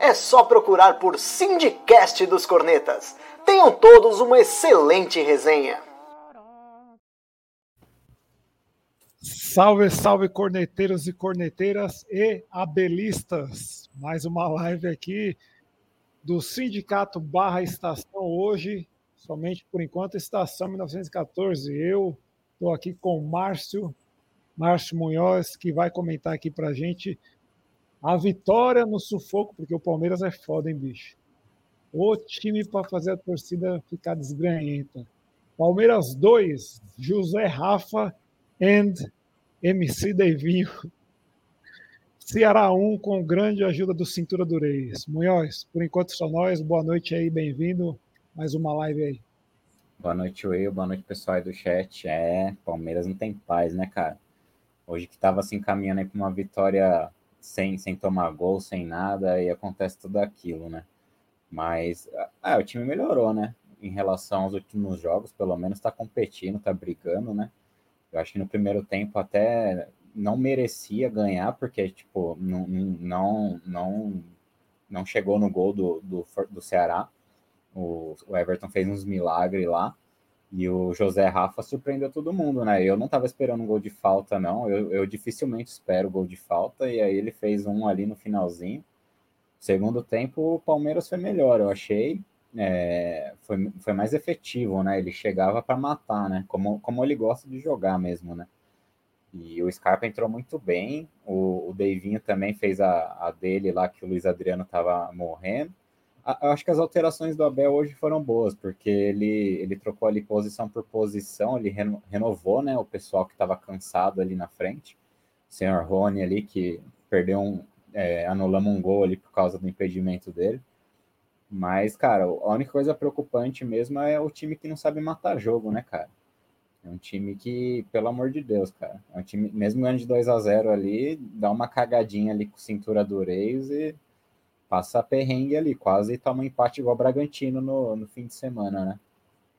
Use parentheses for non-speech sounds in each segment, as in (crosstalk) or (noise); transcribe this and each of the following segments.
é só procurar por Sindicast dos Cornetas. Tenham todos uma excelente resenha. Salve, salve corneteiros e corneteiras e abelistas. Mais uma live aqui do Sindicato Barra Estação hoje, somente por enquanto Estação 1914. Eu estou aqui com o Márcio, Márcio Munhoz, que vai comentar aqui para a gente a vitória no sufoco, porque o Palmeiras é foda, hein, bicho? O time para fazer a torcida ficar desgranhenta. Palmeiras 2, José Rafa and MC Devinho. Ceará 1 um, com grande ajuda do Cintura do Reis. Munhoz, por enquanto só nós. Boa noite aí, bem-vindo. Mais uma live aí. Boa noite, Will. Boa noite, pessoal aí do chat. É, Palmeiras não tem paz, né, cara? Hoje que tava se encaminhando aí para uma vitória sem, sem tomar gol, sem nada, e acontece tudo aquilo, né? Mas ah, o time melhorou, né? Em relação aos últimos jogos, pelo menos está competindo, está brigando, né? Eu acho que no primeiro tempo até não merecia ganhar, porque, tipo, não, não, não, não chegou no gol do, do, do Ceará. O, o Everton fez uns milagres lá. E o José Rafa surpreendeu todo mundo, né? Eu não estava esperando um gol de falta, não. Eu, eu dificilmente espero gol de falta. E aí ele fez um ali no finalzinho. Segundo tempo, o Palmeiras foi melhor, eu achei. É, foi, foi mais efetivo, né? Ele chegava para matar, né? Como, como ele gosta de jogar mesmo, né? E o Scarpa entrou muito bem. O, o Deivinho também fez a, a dele lá, que o Luiz Adriano estava morrendo acho que as alterações do Abel hoje foram boas, porque ele, ele trocou ali posição por posição, ele reno, renovou né, o pessoal que estava cansado ali na frente. O senhor Rony ali, que perdeu um. É, anulamos um gol ali por causa do impedimento dele. Mas, cara, a única coisa preocupante mesmo é o time que não sabe matar jogo, né, cara? É um time que, pelo amor de Deus, cara, é um time, mesmo ganhando de 2 a 0 ali, dá uma cagadinha ali com cintura do e passa perrengue ali, quase toma um empate igual o Bragantino no, no fim de semana, né?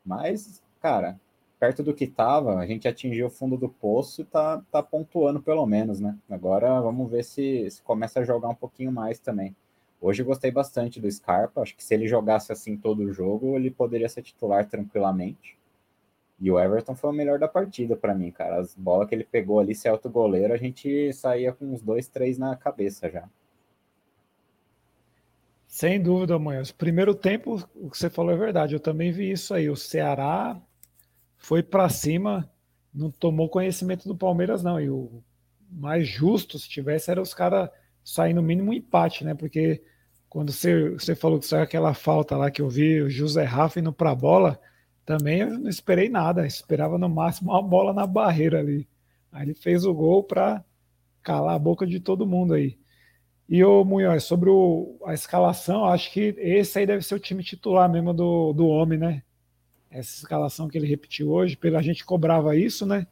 Mas, cara, perto do que tava, a gente atingiu o fundo do poço e tá, tá pontuando pelo menos, né? Agora vamos ver se, se começa a jogar um pouquinho mais também. Hoje eu gostei bastante do Scarpa, acho que se ele jogasse assim todo o jogo, ele poderia ser titular tranquilamente. E o Everton foi o melhor da partida para mim, cara. As bolas que ele pegou ali, se é goleiro, a gente saía com uns dois, três na cabeça já. Sem dúvida, Manhãs. Primeiro tempo, o que você falou é verdade. Eu também vi isso aí. O Ceará foi para cima, não tomou conhecimento do Palmeiras, não. E o mais justo, se tivesse, era os caras sair no mínimo um empate, né? Porque quando você, você falou que saiu aquela falta lá que eu vi o José Rafa indo para a bola, também eu não esperei nada. Esperava no máximo uma bola na barreira ali. Aí ele fez o gol para calar a boca de todo mundo aí. E o Munhoz, sobre o, a escalação, acho que esse aí deve ser o time titular mesmo do, do homem, né? Essa escalação que ele repetiu hoje, pela gente cobrava isso, né?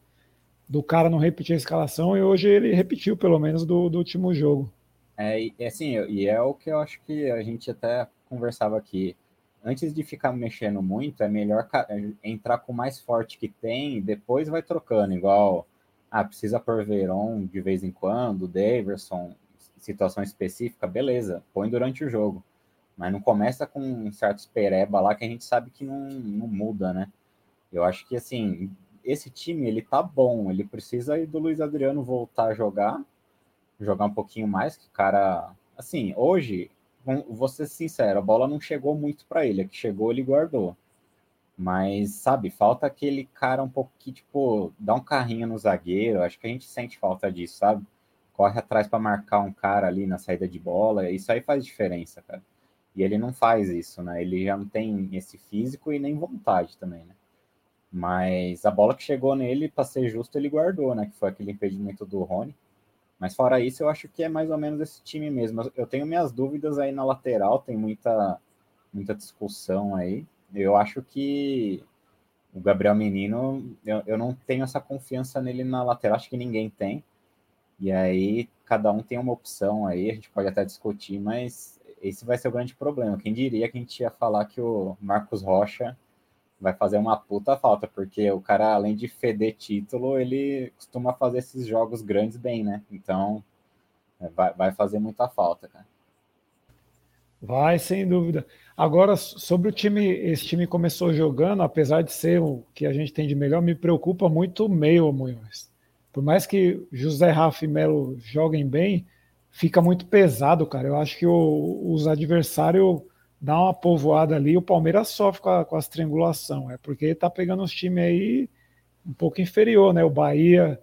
Do cara não repetir a escalação, e hoje ele repetiu, pelo menos, do, do último jogo. É, e assim, e é o que eu acho que a gente até conversava aqui. Antes de ficar mexendo muito, é melhor entrar com o mais forte que tem e depois vai trocando, igual ah, precisa por Veron de vez em quando, Daverson, situação específica, beleza, põe durante o jogo. Mas não começa com um certo pereba lá que a gente sabe que não, não muda, né? Eu acho que, assim, esse time, ele tá bom. Ele precisa aí do Luiz Adriano voltar a jogar, jogar um pouquinho mais, que o cara... Assim, hoje, vou ser sincero, a bola não chegou muito para ele. A que chegou, ele guardou. Mas, sabe, falta aquele cara um pouco que, tipo, dá um carrinho no zagueiro. Acho que a gente sente falta disso, sabe? Corre atrás para marcar um cara ali na saída de bola, isso aí faz diferença, cara. E ele não faz isso, né? Ele já não tem esse físico e nem vontade também, né? Mas a bola que chegou nele, para ser justo, ele guardou, né? Que foi aquele impedimento do Rony. Mas fora isso, eu acho que é mais ou menos esse time mesmo. Eu tenho minhas dúvidas aí na lateral, tem muita muita discussão aí. Eu acho que o Gabriel Menino, eu, eu não tenho essa confiança nele na lateral, acho que ninguém tem. E aí, cada um tem uma opção aí, a gente pode até discutir, mas esse vai ser o grande problema. Quem diria que a gente ia falar que o Marcos Rocha vai fazer uma puta falta, porque o cara, além de feder título, ele costuma fazer esses jogos grandes bem, né? Então, é, vai, fazer muita falta, cara. Vai, sem dúvida. Agora, sobre o time, esse time começou jogando, apesar de ser o que a gente tem de melhor, me preocupa muito o meio, Munhoz. Por mais que José Rafa e Melo joguem bem, fica muito pesado, cara. Eu acho que o, os adversários dão uma povoada ali, o Palmeiras sofre com, a, com as triangulação. É porque tá pegando uns times aí um pouco inferior, né? O Bahia,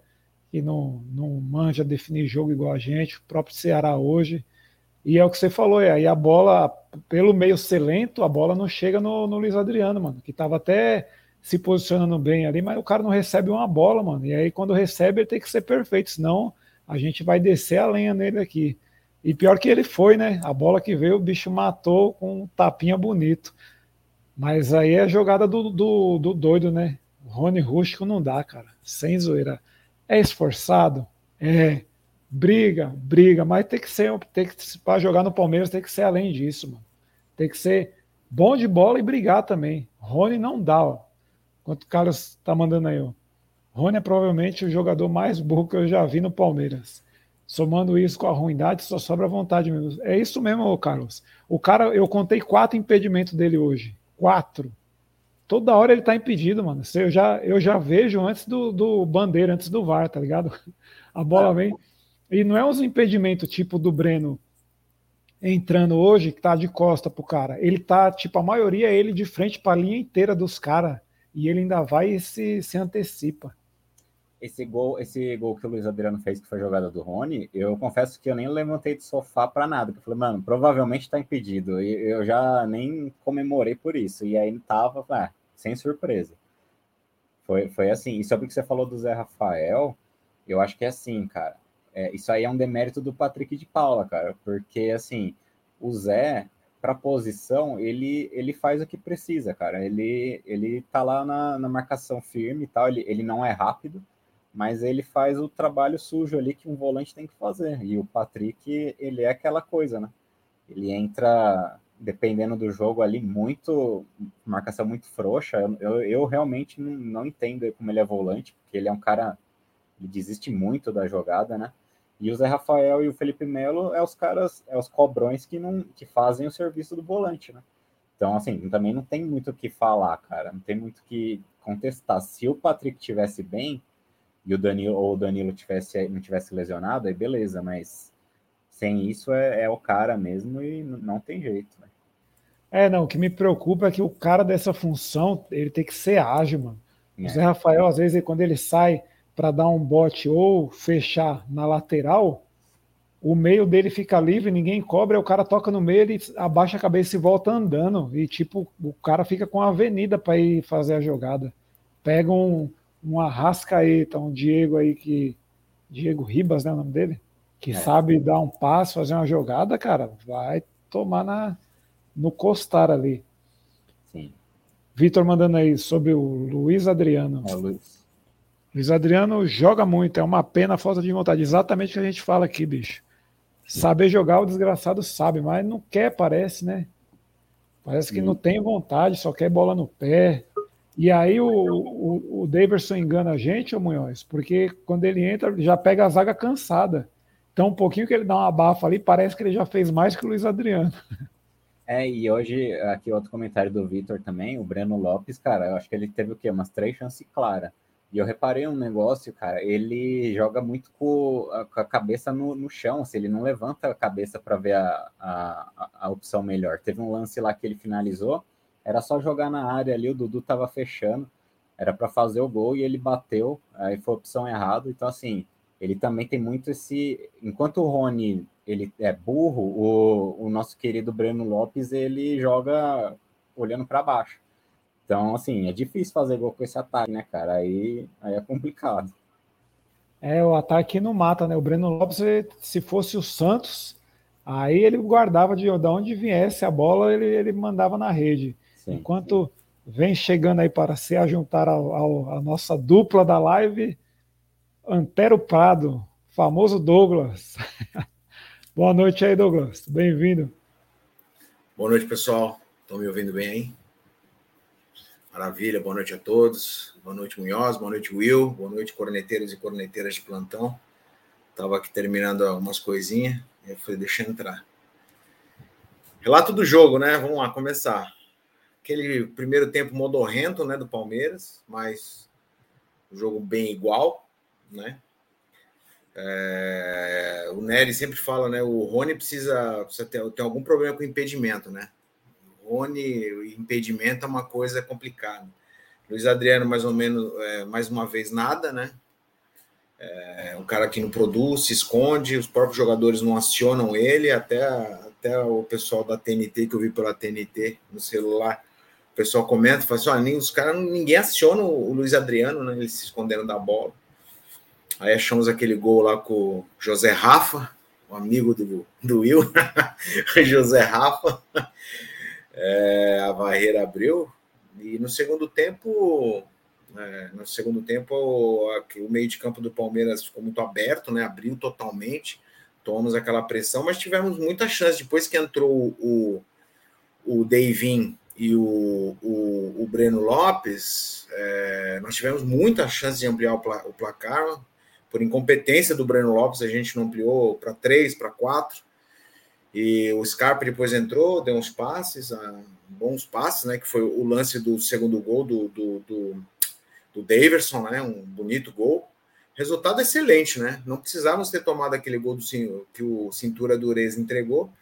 que não, não manja definir jogo igual a gente, o próprio Ceará hoje. E é o que você falou, é, aí a bola, pelo meio ser lento, a bola não chega no, no Luiz Adriano, mano, que tava até se posicionando bem ali, mas o cara não recebe uma bola, mano. E aí quando recebe, ele tem que ser perfeito, senão a gente vai descer a lenha nele aqui. E pior que ele foi, né? A bola que veio, o bicho matou com um tapinha bonito. Mas aí é a jogada do, do, do doido, né? Rony Rústico não dá, cara. Sem zoeira. É esforçado? É briga, briga, mas tem que ser, tem que para jogar no Palmeiras tem que ser além disso, mano. Tem que ser bom de bola e brigar também. Rony não dá, ó. Quanto o Carlos tá mandando aí, ó. Rony é provavelmente o jogador mais burro que eu já vi no Palmeiras. Somando isso com a ruindade, só sobra vontade mesmo. É isso mesmo, Carlos. O cara, eu contei quatro impedimentos dele hoje. Quatro. Toda hora ele tá impedido, mano. Eu já, eu já vejo antes do, do bandeira, antes do VAR, tá ligado? (laughs) A bola vem. E não é uns impedimentos tipo do Breno entrando hoje, que tá de costa pro cara. Ele tá, tipo, a maioria é ele de frente para a linha inteira dos caras. E ele ainda vai e se, se antecipa. Esse gol, esse gol que o Luiz Adriano fez, que foi jogada do Rony, eu confesso que eu nem levantei do sofá para nada. Eu falei, mano, provavelmente tá impedido. E eu já nem comemorei por isso. E aí tava, ah, sem surpresa. Foi, foi assim. E sobre o que você falou do Zé Rafael, eu acho que é assim, cara é, isso aí é um demérito do Patrick de Paula, cara, porque assim, o Zé, para posição, ele, ele faz o que precisa, cara. Ele, ele tá lá na, na marcação firme e tal, ele, ele não é rápido, mas ele faz o trabalho sujo ali que um volante tem que fazer. E o Patrick, ele é aquela coisa, né? Ele entra, dependendo do jogo ali, muito, marcação muito frouxa. Eu, eu, eu realmente não, não entendo como ele é volante, porque ele é um cara, ele desiste muito da jogada, né? E o Zé Rafael e o Felipe Melo é os caras, é os cobrões que não que fazem o serviço do volante, né? Então, assim, também não tem muito o que falar, cara. Não tem muito o que contestar. Se o Patrick tivesse bem e o Danilo ou o Danilo tivesse não tivesse lesionado, aí beleza, mas sem isso é, é o cara mesmo e não tem jeito, né? É, não, o que me preocupa é que o cara dessa função, ele tem que ser ágil, mano. É. O Zé Rafael, às vezes, quando ele sai, para dar um bote ou fechar na lateral, o meio dele fica livre, ninguém cobra, o cara toca no meio, ele abaixa a cabeça e volta andando. E tipo, o cara fica com a avenida para ir fazer a jogada. Pega um, um Arrascaeta, um Diego aí que. Diego Ribas, né? O nome dele? Que é. sabe dar um passo, fazer uma jogada, cara, vai tomar na, no costar ali. Sim. Vitor mandando aí sobre o Luiz Adriano. É, Luiz. Luiz Adriano joga muito, é uma pena a falta de vontade. Exatamente o que a gente fala aqui, bicho. Saber jogar, o desgraçado sabe, mas não quer, parece, né? Parece que não tem vontade, só quer bola no pé. E aí o, o, o Daverson engana a gente, ô Munhoz, porque quando ele entra, já pega a zaga cansada. Então, um pouquinho que ele dá uma bafa ali, parece que ele já fez mais que o Luiz Adriano. É, e hoje, aqui outro comentário do Vitor também, o Breno Lopes, cara, eu acho que ele teve o quê? Umas três chances claras. E eu reparei um negócio, cara, ele joga muito com a, com a cabeça no, no, chão, se assim, ele não levanta a cabeça para ver a, a, a, opção melhor. Teve um lance lá que ele finalizou, era só jogar na área ali, o Dudu tava fechando, era para fazer o gol e ele bateu, aí foi a opção errada. Então, assim, ele também tem muito esse. Enquanto o Rony ele é burro, o, o nosso querido Breno Lopes ele joga olhando para baixo. Então, assim, é difícil fazer gol com esse ataque, né, cara? Aí, aí é complicado. É, o ataque não mata, né? O Breno Lopes, se fosse o Santos, Aí ele guardava de, de onde viesse a bola, ele, ele mandava na rede. Sim, Enquanto sim. vem chegando aí para se ajuntar ao, ao, a nossa dupla da live, Antero Prado, famoso Douglas. (laughs) Boa noite aí, Douglas. Bem-vindo. Boa noite, pessoal. Estão me ouvindo bem aí? Maravilha, boa noite a todos. Boa noite, Munhoz. Boa noite, Will. Boa noite, corneteiros e corneteiras de plantão. Estava aqui terminando algumas coisinhas e eu falei, deixa eu entrar. Relato do jogo, né? Vamos lá, começar. Aquele primeiro tempo modorrento, né, do Palmeiras, mas o jogo bem igual, né? É, o Nery sempre fala, né? O Rony precisa, precisa ter, ter algum problema com impedimento, né? Rony, impedimento é uma coisa complicada. Luiz Adriano, mais ou menos, é, mais uma vez, nada, né? É um cara que não produz, se esconde, os próprios jogadores não acionam ele, até, até o pessoal da TNT, que eu vi pela TNT no celular, o pessoal comenta, fala assim, nem, os caras, ninguém aciona o Luiz Adriano, né? Ele se escondendo da bola. Aí achamos aquele gol lá com o José Rafa, o amigo do, do Will, (laughs) José Rafa é, a barreira abriu e no segundo tempo é, no segundo tempo o, o, meio de campo do Palmeiras ficou muito aberto né? Abriu totalmente. Tomamos aquela pressão mas tivemos muita chance. Depois que entrou o o Davin e o, o, o Breno Lopes é, nós tivemos muita chance de ampliar o, pla, o placar. Por incompetência do Breno Lopes a gente não ampliou para três para quatro e o Scarpa depois entrou, deu uns passes, ah, bons passes, né? Que foi o lance do segundo gol do, do, do, do Daverson, né? Um bonito gol. Resultado excelente, né? Não precisávamos ter tomado aquele gol do, que o Cintura Durez entregou,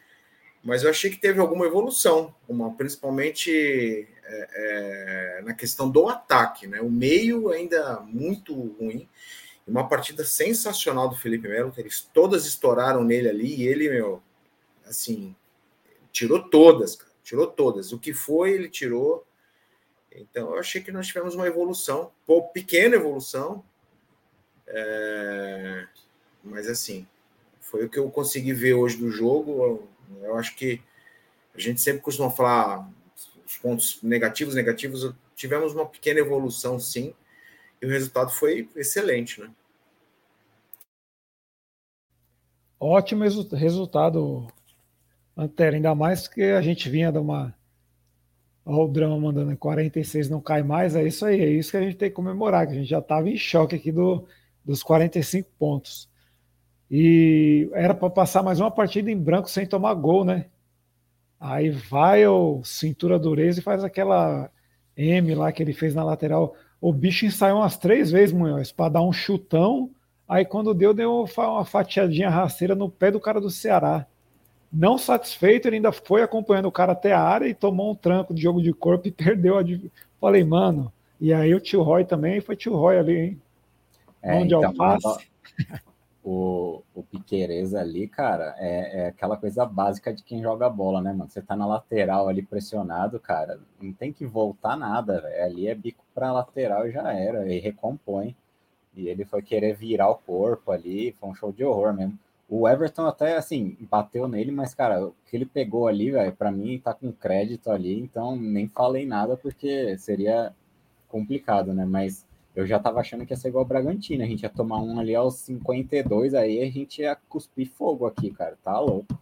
mas eu achei que teve alguma evolução, uma, principalmente é, é, na questão do ataque, né? O meio ainda muito ruim. Uma partida sensacional do Felipe Melo, eles todas estouraram nele ali, e ele, meu, assim, tirou todas, cara, tirou todas. O que foi, ele tirou. Então, eu achei que nós tivemos uma evolução, pequena evolução, é... mas assim, foi o que eu consegui ver hoje do jogo. Eu acho que a gente sempre costuma falar os pontos negativos, negativos. Tivemos uma pequena evolução, sim, e o resultado foi excelente, né? Ótimo resultado, Antero, ainda mais que a gente vinha de uma. Olha o drama mandando em 46 não cai mais, é isso aí, é isso que a gente tem que comemorar, que a gente já estava em choque aqui do, dos 45 pontos. E era para passar mais uma partida em branco sem tomar gol, né? Aí vai o cintura dureza e faz aquela M lá que ele fez na lateral. O bicho ensaiou umas três vezes, Munhoz, para dar um chutão. Aí quando deu, deu uma fatiadinha rasteira no pé do cara do Ceará. Não satisfeito, ele ainda foi acompanhando o cara até a área e tomou um tranco de jogo de corpo e (laughs) perdeu a. Falei, mano. E aí o tio Roy também foi tio Roy ali, hein? É, Mão de então, alface. O, o Piqueires ali, cara, é, é, aquela coisa básica de quem joga bola, né, mano? Você tá na lateral ali pressionado, cara, não tem que voltar nada, velho. Ali é bico pra lateral e já era, e recompõe. E ele foi querer virar o corpo ali, foi um show de horror mesmo. O Everton até, assim, bateu nele, mas, cara, o que ele pegou ali, velho, pra mim tá com crédito ali, então nem falei nada porque seria complicado, né? Mas eu já tava achando que ia ser igual o Bragantino, a gente ia tomar um ali aos 52, aí a gente ia cuspir fogo aqui, cara, tá louco.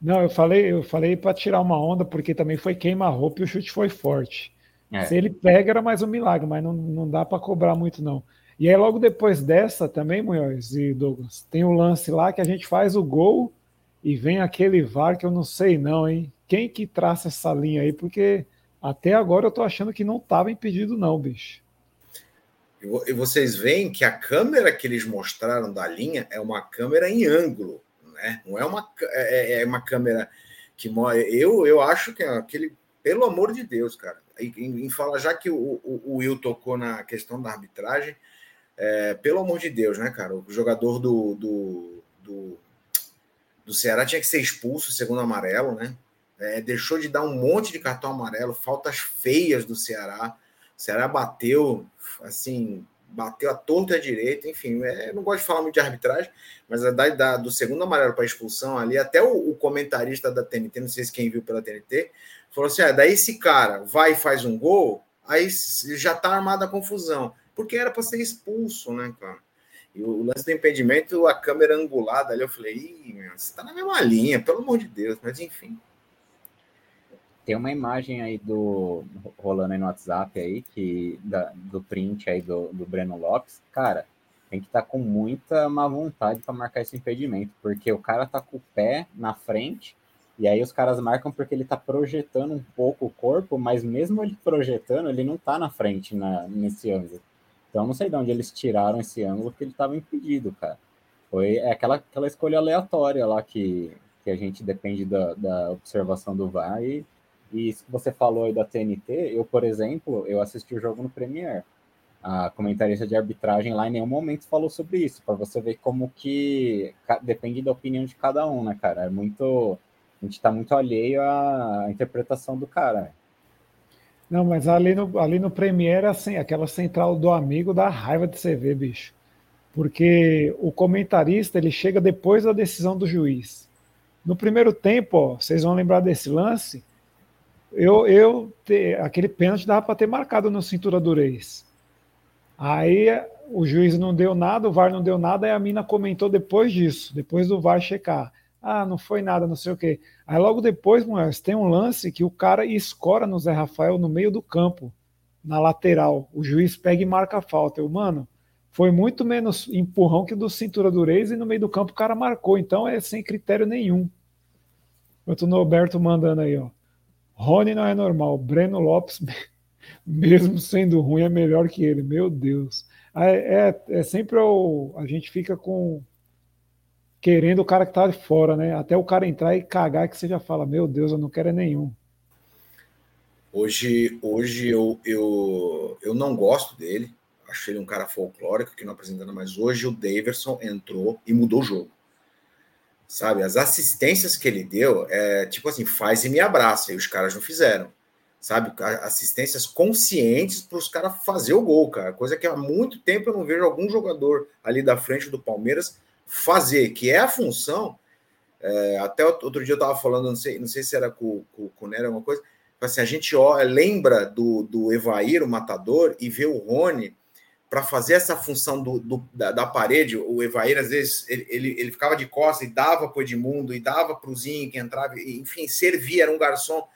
Não, eu falei, eu falei para tirar uma onda, porque também foi queima-roupa e o chute foi forte. É. Se ele pega, era mais um milagre, mas não, não dá para cobrar muito, não. E aí, logo depois dessa, também, Munhoz e Douglas, tem o um lance lá que a gente faz o gol e vem aquele VAR que eu não sei, não, hein? Quem que traça essa linha aí? Porque até agora eu tô achando que não estava impedido, não, bicho. E vocês veem que a câmera que eles mostraram da linha é uma câmera em ângulo, né? Não é uma, é, é, é uma câmera que eu eu acho que é aquele, pelo amor de Deus, cara. Em, em já que o, o, o Will tocou na questão da arbitragem, é, pelo amor de Deus, né, cara? O jogador do, do, do, do Ceará tinha que ser expulso, segundo amarelo, né? É, deixou de dar um monte de cartão amarelo, faltas feias do Ceará. O Ceará bateu, assim, bateu a torta à direita, enfim, é, não gosto de falar muito de arbitragem, mas a da, da do segundo amarelo para expulsão ali, até o, o, comentarista da TNT, não sei se quem viu pela TNT, falou assim: ah, daí esse cara vai e faz um gol, aí já tá armada a confusão, porque era para ser expulso, né, cara? E o lance do impedimento, a câmera angulada ali, eu falei, Ih, você tá na mesma linha, pelo amor de Deus, mas enfim. Tem uma imagem aí do rolando aí no WhatsApp aí, que, da, do print aí do, do Breno Lopes. Cara, tem que estar tá com muita má vontade para marcar esse impedimento, porque o cara tá com o pé na frente, e aí os caras marcam porque ele tá projetando um pouco o corpo, mas mesmo ele projetando, ele não tá na frente na, nesse ângulo. Então não sei de onde eles tiraram esse ângulo que ele estava impedido, cara. Foi é aquela, aquela escolha aleatória lá que, que a gente depende da, da observação do VAR e e se você falou aí da TNT, eu, por exemplo, eu assisti o jogo no Premiere. A comentarista de arbitragem lá em nenhum momento falou sobre isso, para você ver como que depende da opinião de cada um, né, cara? É muito. A gente tá muito alheio à interpretação do cara. Não, mas ali no, ali no Premiere, assim, aquela central do amigo dá raiva de você ver, bicho. Porque o comentarista ele chega depois da decisão do juiz. No primeiro tempo, ó, vocês vão lembrar desse lance eu, eu te, aquele pênalti dava para ter marcado no cintura do Reis. Aí o juiz não deu nada, o VAR não deu nada, aí a mina comentou depois disso, depois do VAR checar. Ah, não foi nada, não sei o quê. Aí logo depois, Moés, tem um lance que o cara escora no Zé Rafael no meio do campo, na lateral. O juiz pega e marca a falta. Eu, mano, foi muito menos empurrão que do cintura do Reis e no meio do campo o cara marcou. Então é sem critério nenhum. Enquanto o Norberto mandando aí, ó. Rony não é normal. Breno Lopes, (laughs) mesmo sendo ruim, é melhor que ele. Meu Deus. É, é, é sempre o, a gente fica com querendo o cara que tá de fora, né? Até o cara entrar e cagar que você já fala, meu Deus, eu não quero é nenhum. Hoje, hoje eu, eu, eu não gosto dele. Acho ele um cara folclórico que não apresenta mas hoje o Daverson entrou e mudou o jogo sabe? As assistências que ele deu, é tipo assim, faz e me abraça, e os caras não fizeram, sabe? Assistências conscientes para os caras fazer o gol, cara. Coisa que há muito tempo eu não vejo algum jogador ali da frente do Palmeiras fazer, que é a função. É, até outro dia eu estava falando, não sei, não sei se era com, com, com o Nero alguma coisa, assim, a gente lembra do, do Evair, o matador, e vê o Rony para fazer essa função do, do da, da, parede, o Evair, às vezes, ele, ele, ele ficava de costas e dava para o Edmundo, e dava para o Zinho, que entrava, enfim, servia, era um garçom.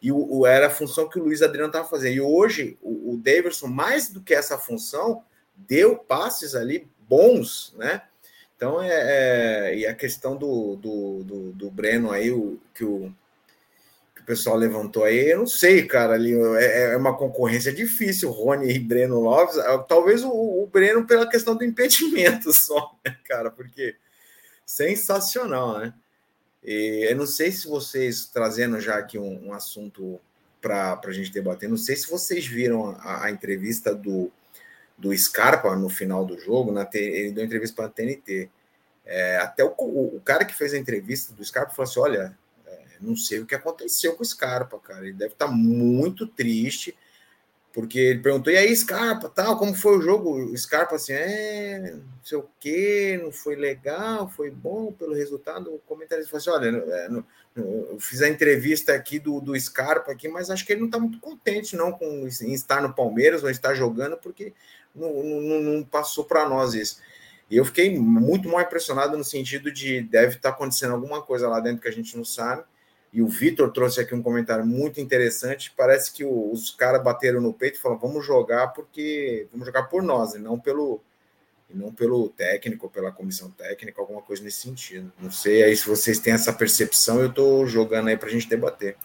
E o, o era a função que o Luiz Adriano estava fazendo. E hoje, o, o Davidson, mais do que essa função, deu passes ali bons, né? Então, é, é e a questão do, do, do, do Breno aí, o, que o, pessoal levantou aí, eu não sei, cara, ali é, é uma concorrência difícil, Rony e Breno Lopes, é, talvez o, o Breno pela questão do impedimento (laughs) só, né, cara, porque sensacional, né? E eu não sei se vocês, trazendo já aqui um, um assunto para a gente debater, não sei se vocês viram a, a entrevista do, do Scarpa no final do jogo, na, ele deu entrevista para a TNT. É, até o, o, cara que fez a entrevista do Scarpa falou assim: olha, não sei o que aconteceu com o Scarpa, cara. Ele deve estar tá muito triste, porque ele perguntou: e aí, Scarpa, tal, como foi o jogo? O Scarpa, assim, é, não sei o que, não foi legal, foi bom pelo resultado. O comentarista falou assim: olha, é, eu fiz a entrevista aqui do, do Scarpa aqui, mas acho que ele não está muito contente, não, com em estar no Palmeiras ou estar jogando, porque não, não, não passou para nós isso. E eu fiquei muito mal impressionado no sentido de deve estar tá acontecendo alguma coisa lá dentro que a gente não sabe. E o Vitor trouxe aqui um comentário muito interessante. Parece que os caras bateram no peito e falaram: vamos jogar porque vamos jogar por nós, e não pelo e não pelo técnico, pela comissão técnica, alguma coisa nesse sentido. Não sei aí se vocês têm essa percepção, eu estou jogando aí para a gente debater.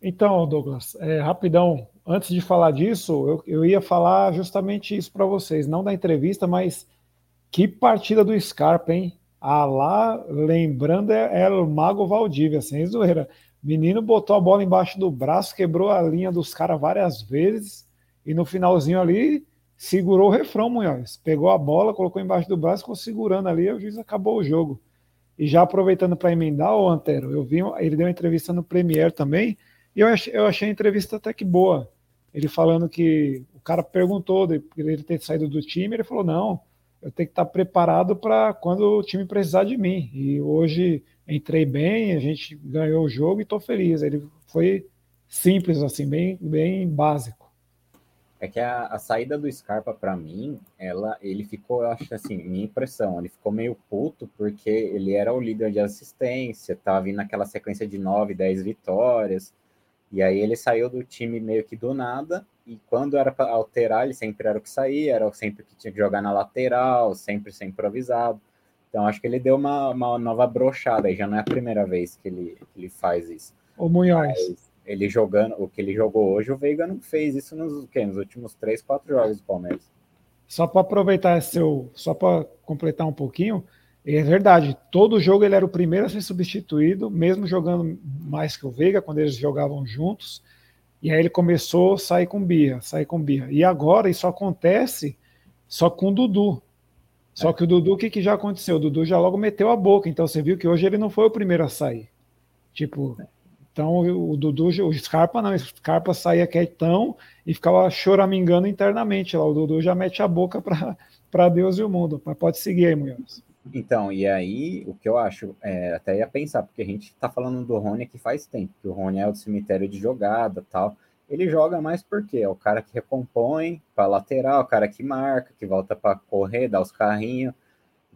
Então, Douglas, é, rapidão, antes de falar disso, eu, eu ia falar justamente isso para vocês, não da entrevista, mas que partida do Scarpa, hein? Ah lá, lembrando, é, é o Mago Valdívia, sem zoeira. Menino botou a bola embaixo do braço, quebrou a linha dos caras várias vezes e no finalzinho ali segurou o refrão, Munhoz. Pegou a bola, colocou embaixo do braço, ficou segurando ali, e o juiz acabou o jogo. E já aproveitando para emendar, o Antero, eu vi, ele deu uma entrevista no Premier também, e eu achei, eu achei a entrevista até que boa. Ele falando que o cara perguntou de ele ter saído do time, ele falou: não, eu tenho que estar preparado para quando o time precisar de mim. E hoje entrei bem, a gente ganhou o jogo e estou feliz. Ele foi simples, assim, bem, bem básico. É que a, a saída do Scarpa, para mim, ela, ele ficou, eu acho assim, minha impressão, ele ficou meio puto porque ele era o líder de assistência, estava vindo naquela sequência de 9, 10 vitórias, e aí ele saiu do time meio que do nada, e quando era para alterar, ele sempre era o que saía, era sempre que tinha que jogar na lateral, sempre ser improvisado. Então acho que ele deu uma, uma nova brochada, e já não é a primeira vez que ele, que ele faz isso. O Munhoz. Mas ele jogando, o que ele jogou hoje, o Veiga não fez isso nos, que, nos últimos três, quatro jogos do Palmeiras. Só para aproveitar seu, só para completar um pouquinho, é verdade, todo jogo ele era o primeiro a ser substituído, mesmo jogando mais que o Veiga, quando eles jogavam juntos. E aí ele começou a sair com Bia, sair com Bia. E agora isso acontece só com o Dudu. Só é. que o Dudu, o que, que já aconteceu? O Dudu já logo meteu a boca, então você viu que hoje ele não foi o primeiro a sair. Tipo, então o Dudu, o Scarpa não, o Scarpa saía quietão e ficava choramingando internamente lá. O Dudu já mete a boca para Deus e o mundo. Mas pode seguir aí, Munhoz. Então, e aí, o que eu acho, é, até ia pensar, porque a gente tá falando do Rony aqui faz tempo, que o Rony é o cemitério de jogada tal. Ele joga mais porque é o cara que recompõe para lateral, o cara que marca, que volta para correr, dá os carrinhos.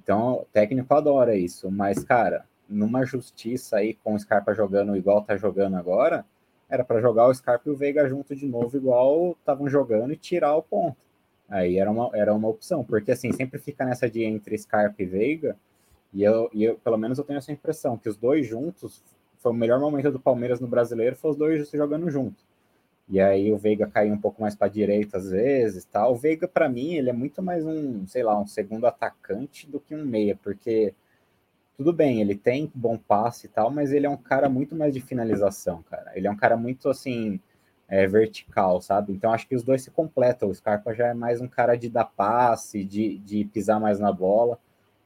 Então, o técnico adora isso. Mas, cara, numa justiça aí com o Scarpa jogando igual tá jogando agora, era para jogar o Scarpa e o Veiga junto de novo, igual estavam jogando, e tirar o ponto. Aí era uma, era uma opção, porque assim, sempre fica nessa de entre Scarpa e Veiga, e eu, e eu, pelo menos eu tenho essa impressão, que os dois juntos, foi o melhor momento do Palmeiras no brasileiro, foi os dois jogando junto. E aí o Veiga caiu um pouco mais para direita às vezes, tal. O Veiga para mim, ele é muito mais um, sei lá, um segundo atacante do que um meia, porque tudo bem, ele tem bom passe e tal, mas ele é um cara muito mais de finalização, cara. Ele é um cara muito assim é, vertical, sabe? Então acho que os dois se completam. O Scarpa já é mais um cara de dar passe, de, de pisar mais na bola.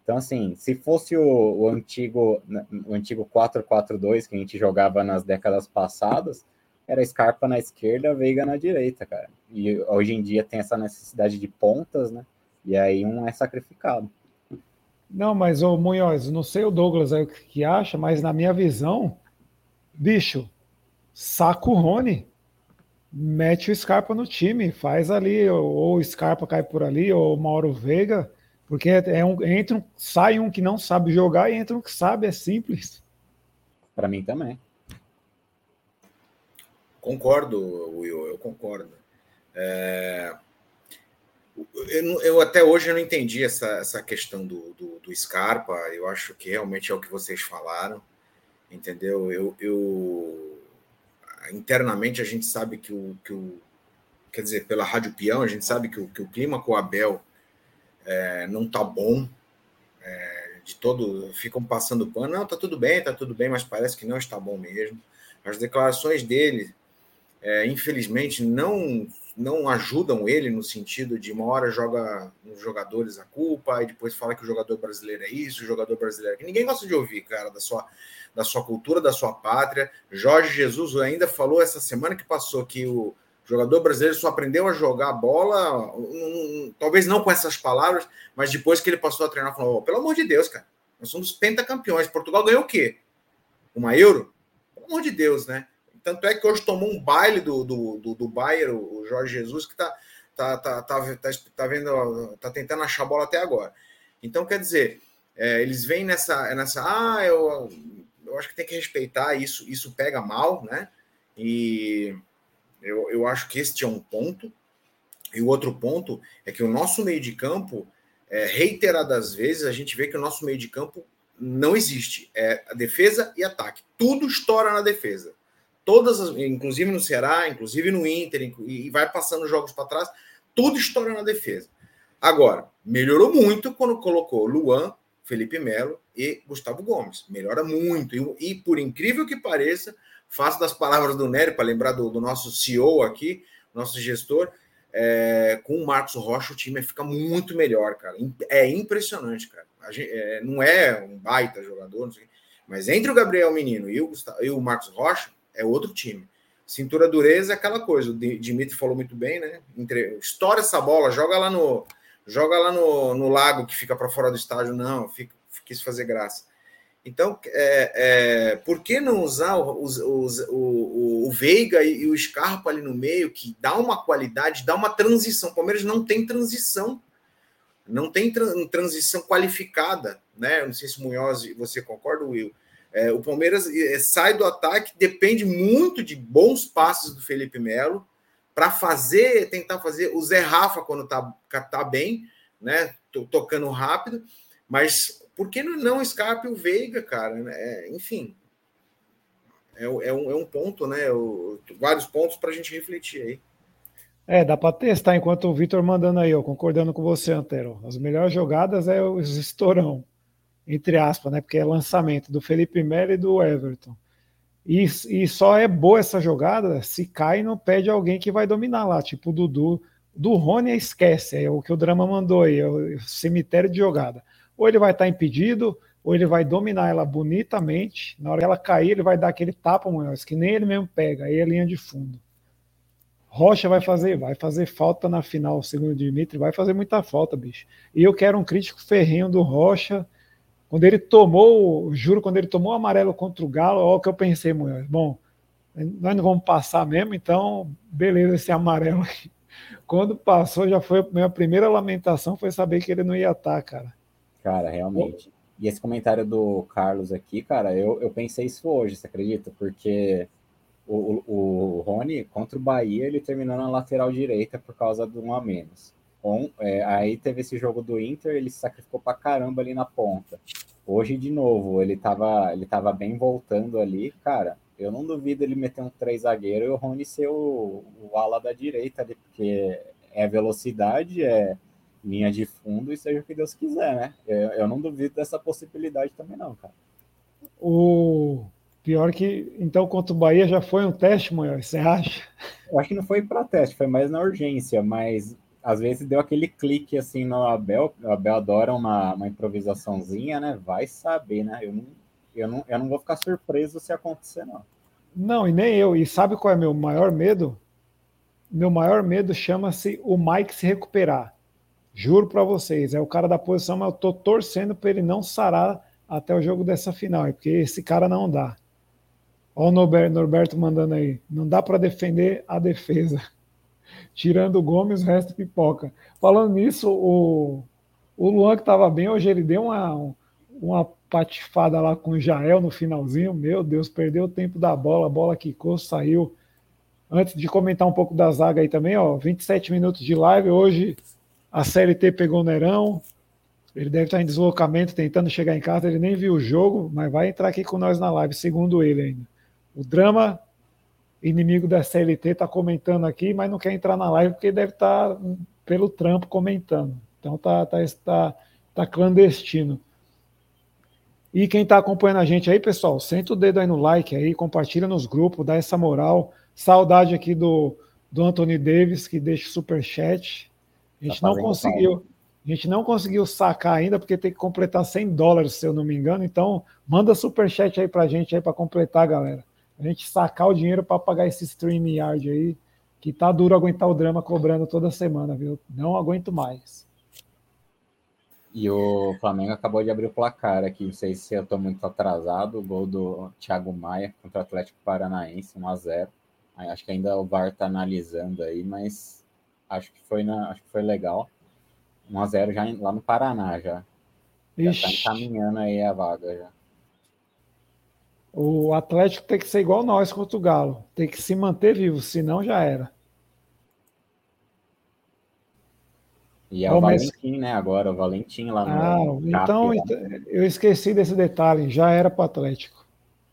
Então, assim, se fosse o, o antigo o antigo 4-4-2 que a gente jogava nas décadas passadas, era Scarpa na esquerda, Veiga na direita, cara. E hoje em dia tem essa necessidade de pontas, né? E aí um é sacrificado. Não, mas o Munhoz, não sei o Douglas aí o que acha, mas na minha visão, bicho, saca o Rony, mete o Scarpa no time, faz ali, ou o Scarpa cai por ali, ou o Mauro Veiga, porque é um, entra um, sai um que não sabe jogar e entra um que sabe, é simples. Para mim também. Concordo, Will, eu concordo. É, eu, eu, até hoje não entendi essa, essa questão do, do, do, Scarpa. Eu acho que realmente é o que vocês falaram, entendeu? Eu, eu internamente a gente sabe que o, que o quer dizer pela rádio peão a gente sabe que o, que o clima com o Abel é, não tá bom. É, de todo ficam passando pano. Não, tá tudo bem, tá tudo bem, mas parece que não está bom mesmo. As declarações dele, é, infelizmente, não não ajudam ele no sentido de uma hora joga nos jogadores a culpa e depois fala que o jogador brasileiro é isso, o jogador brasileiro é que ninguém gosta de ouvir, cara, da sua da sua cultura, da sua pátria. Jorge Jesus ainda falou essa semana que passou que o jogador brasileiro só aprendeu a jogar bola, um, talvez não com essas palavras, mas depois que ele passou a treinar, falou: oh, pelo amor de Deus, cara, nós somos pentacampeões. Portugal ganhou o quê? Uma euro? Pelo amor de Deus, né? Tanto é que hoje tomou um baile do, do, do, do Bayern, o Jorge Jesus, que está tá, tá, tá, tá, tá, vendo, tá tentando achar a bola até agora. Então, quer dizer, é, eles vêm nessa, nessa. Ah, eu, eu acho que tem que respeitar isso, isso pega mal, né? E eu, eu acho que este é um ponto. E o outro ponto é que o nosso meio de campo, é, reiteradas vezes, a gente vê que o nosso meio de campo não existe. É a defesa e ataque. Tudo estoura na defesa todas, as, inclusive no Ceará, inclusive no Inter, e vai passando jogos para trás, tudo estoura na defesa. Agora, melhorou muito quando colocou Luan, Felipe Melo e Gustavo Gomes. Melhora muito. E, e por incrível que pareça, faço das palavras do Nery, para lembrar do, do, nosso CEO aqui, nosso gestor, é, com o Marcos Rocha, o time fica muito melhor, cara. É impressionante, cara. Gente, é, não é um baita jogador, mas entre o Gabriel Menino e o, Gustavo, e o Marcos Rocha, é outro time. Cintura dureza é aquela coisa, o Dimitri falou muito bem, né? Entre, estoura essa bola, joga lá no joga lá no, no lago que fica para fora do estádio, não, fica, quis fazer graça. Então, é, é, por que não usar os, o, o, o, Veiga e, o Scarpa ali no meio, que dá uma qualidade, dá uma transição? O Palmeiras não tem transição, não tem transição qualificada, né? Não sei se Munhoz, você concorda, Will? É, o Palmeiras é, sai do ataque, depende muito de bons passes do Felipe Melo para fazer, tentar fazer o Zé Rafa quando tá, tá bem, né? Tocando rápido, mas por que não escape o Veiga, cara? É, enfim, é, é, um, é um ponto, né? Vários pontos para a gente refletir aí. É, dá para testar enquanto o Vitor mandando aí, ó, concordando com você, Antero. As melhores jogadas é os estourão entre aspas, né? Porque é lançamento do Felipe Melo e do Everton. E, e só é boa essa jogada se cai no pé de alguém que vai dominar lá, tipo o Dudu. Do Rony esquece, é o que o Drama mandou aí, é o cemitério de jogada. Ou ele vai estar impedido, ou ele vai dominar ela bonitamente. Na hora que ela cair, ele vai dar aquele tapa, Munhoz, que nem ele mesmo pega, aí é linha de fundo. Rocha vai fazer, vai fazer falta na final, segundo o Dimitri, vai fazer muita falta, bicho. E eu quero um crítico ferrenho do Rocha quando ele tomou, juro, quando ele tomou o amarelo contra o Galo, olha o que eu pensei, mulher. Bom, nós não vamos passar mesmo, então, beleza, esse amarelo. Quando passou, já foi a minha primeira lamentação, foi saber que ele não ia estar, cara. Cara, realmente. E esse comentário do Carlos aqui, cara, eu, eu pensei isso hoje, você acredita? Porque o, o, o Rony, contra o Bahia, ele terminou na lateral direita por causa de um a menos. On, é, aí teve esse jogo do Inter, ele se sacrificou pra caramba ali na ponta. Hoje, de novo, ele tava, ele tava bem voltando ali. Cara, eu não duvido ele meter um três zagueiro e o Rony ser o, o ala da direita ali, porque é velocidade, é linha de fundo e seja o que Deus quiser, né? Eu, eu não duvido dessa possibilidade também, não, cara. O pior que, então, contra o Bahia já foi um teste, maior, você acha? Eu acho que não foi para teste, foi mais na urgência, mas às vezes deu aquele clique assim no Abel. O Abel adora uma, uma improvisaçãozinha, né? Vai saber, né? Eu não, eu, não, eu não vou ficar surpreso se acontecer, não. Não, e nem eu. E sabe qual é meu maior medo? Meu maior medo chama-se o Mike se recuperar. Juro para vocês, é o cara da posição, mas eu tô torcendo para ele não sarar até o jogo dessa final, porque esse cara não dá. Olha o Norberto, Norberto mandando aí. Não dá para defender a defesa. Tirando o Gomes, o resto pipoca. Falando nisso, o, o Luan que estava bem, hoje ele deu uma, uma patifada lá com o Jael no finalzinho. Meu Deus, perdeu o tempo da bola, a bola quicou, saiu. Antes de comentar um pouco da zaga aí também, ó, 27 minutos de live. Hoje a CLT pegou o Nerão. Ele deve estar em deslocamento, tentando chegar em casa. Ele nem viu o jogo, mas vai entrar aqui com nós na live, segundo ele ainda. O drama inimigo da CLT está comentando aqui, mas não quer entrar na live porque deve estar tá pelo trampo comentando. Então tá, tá, tá, tá clandestino. E quem está acompanhando a gente aí, pessoal, senta o dedo aí no like aí, compartilha nos grupos, dá essa moral. Saudade aqui do, do Anthony Davis, que deixa o super chat. A gente tá não conseguiu. A gente não conseguiu sacar ainda, porque tem que completar 100 dólares, se eu não me engano. Então, manda super chat aí pra gente aí para completar, galera a gente sacar o dinheiro para pagar esse StreamYard aí, que tá duro aguentar o drama cobrando toda semana, viu? Não aguento mais. E o Flamengo acabou de abrir o placar aqui. Não sei se eu tô muito atrasado. O gol do Thiago Maia contra o Atlético Paranaense, 1x0. Acho que ainda o VAR tá analisando aí, mas acho que foi, na, acho que foi legal. 1x0 já lá no Paraná já. Já tá encaminhando aí a vaga já. O Atlético tem que ser igual nós contra o Galo. Tem que se manter vivo, senão já era. E é o Valentim, né? Agora, o Valentim lá no. Ah, então, eu esqueci desse detalhe. Já era para o Atlético.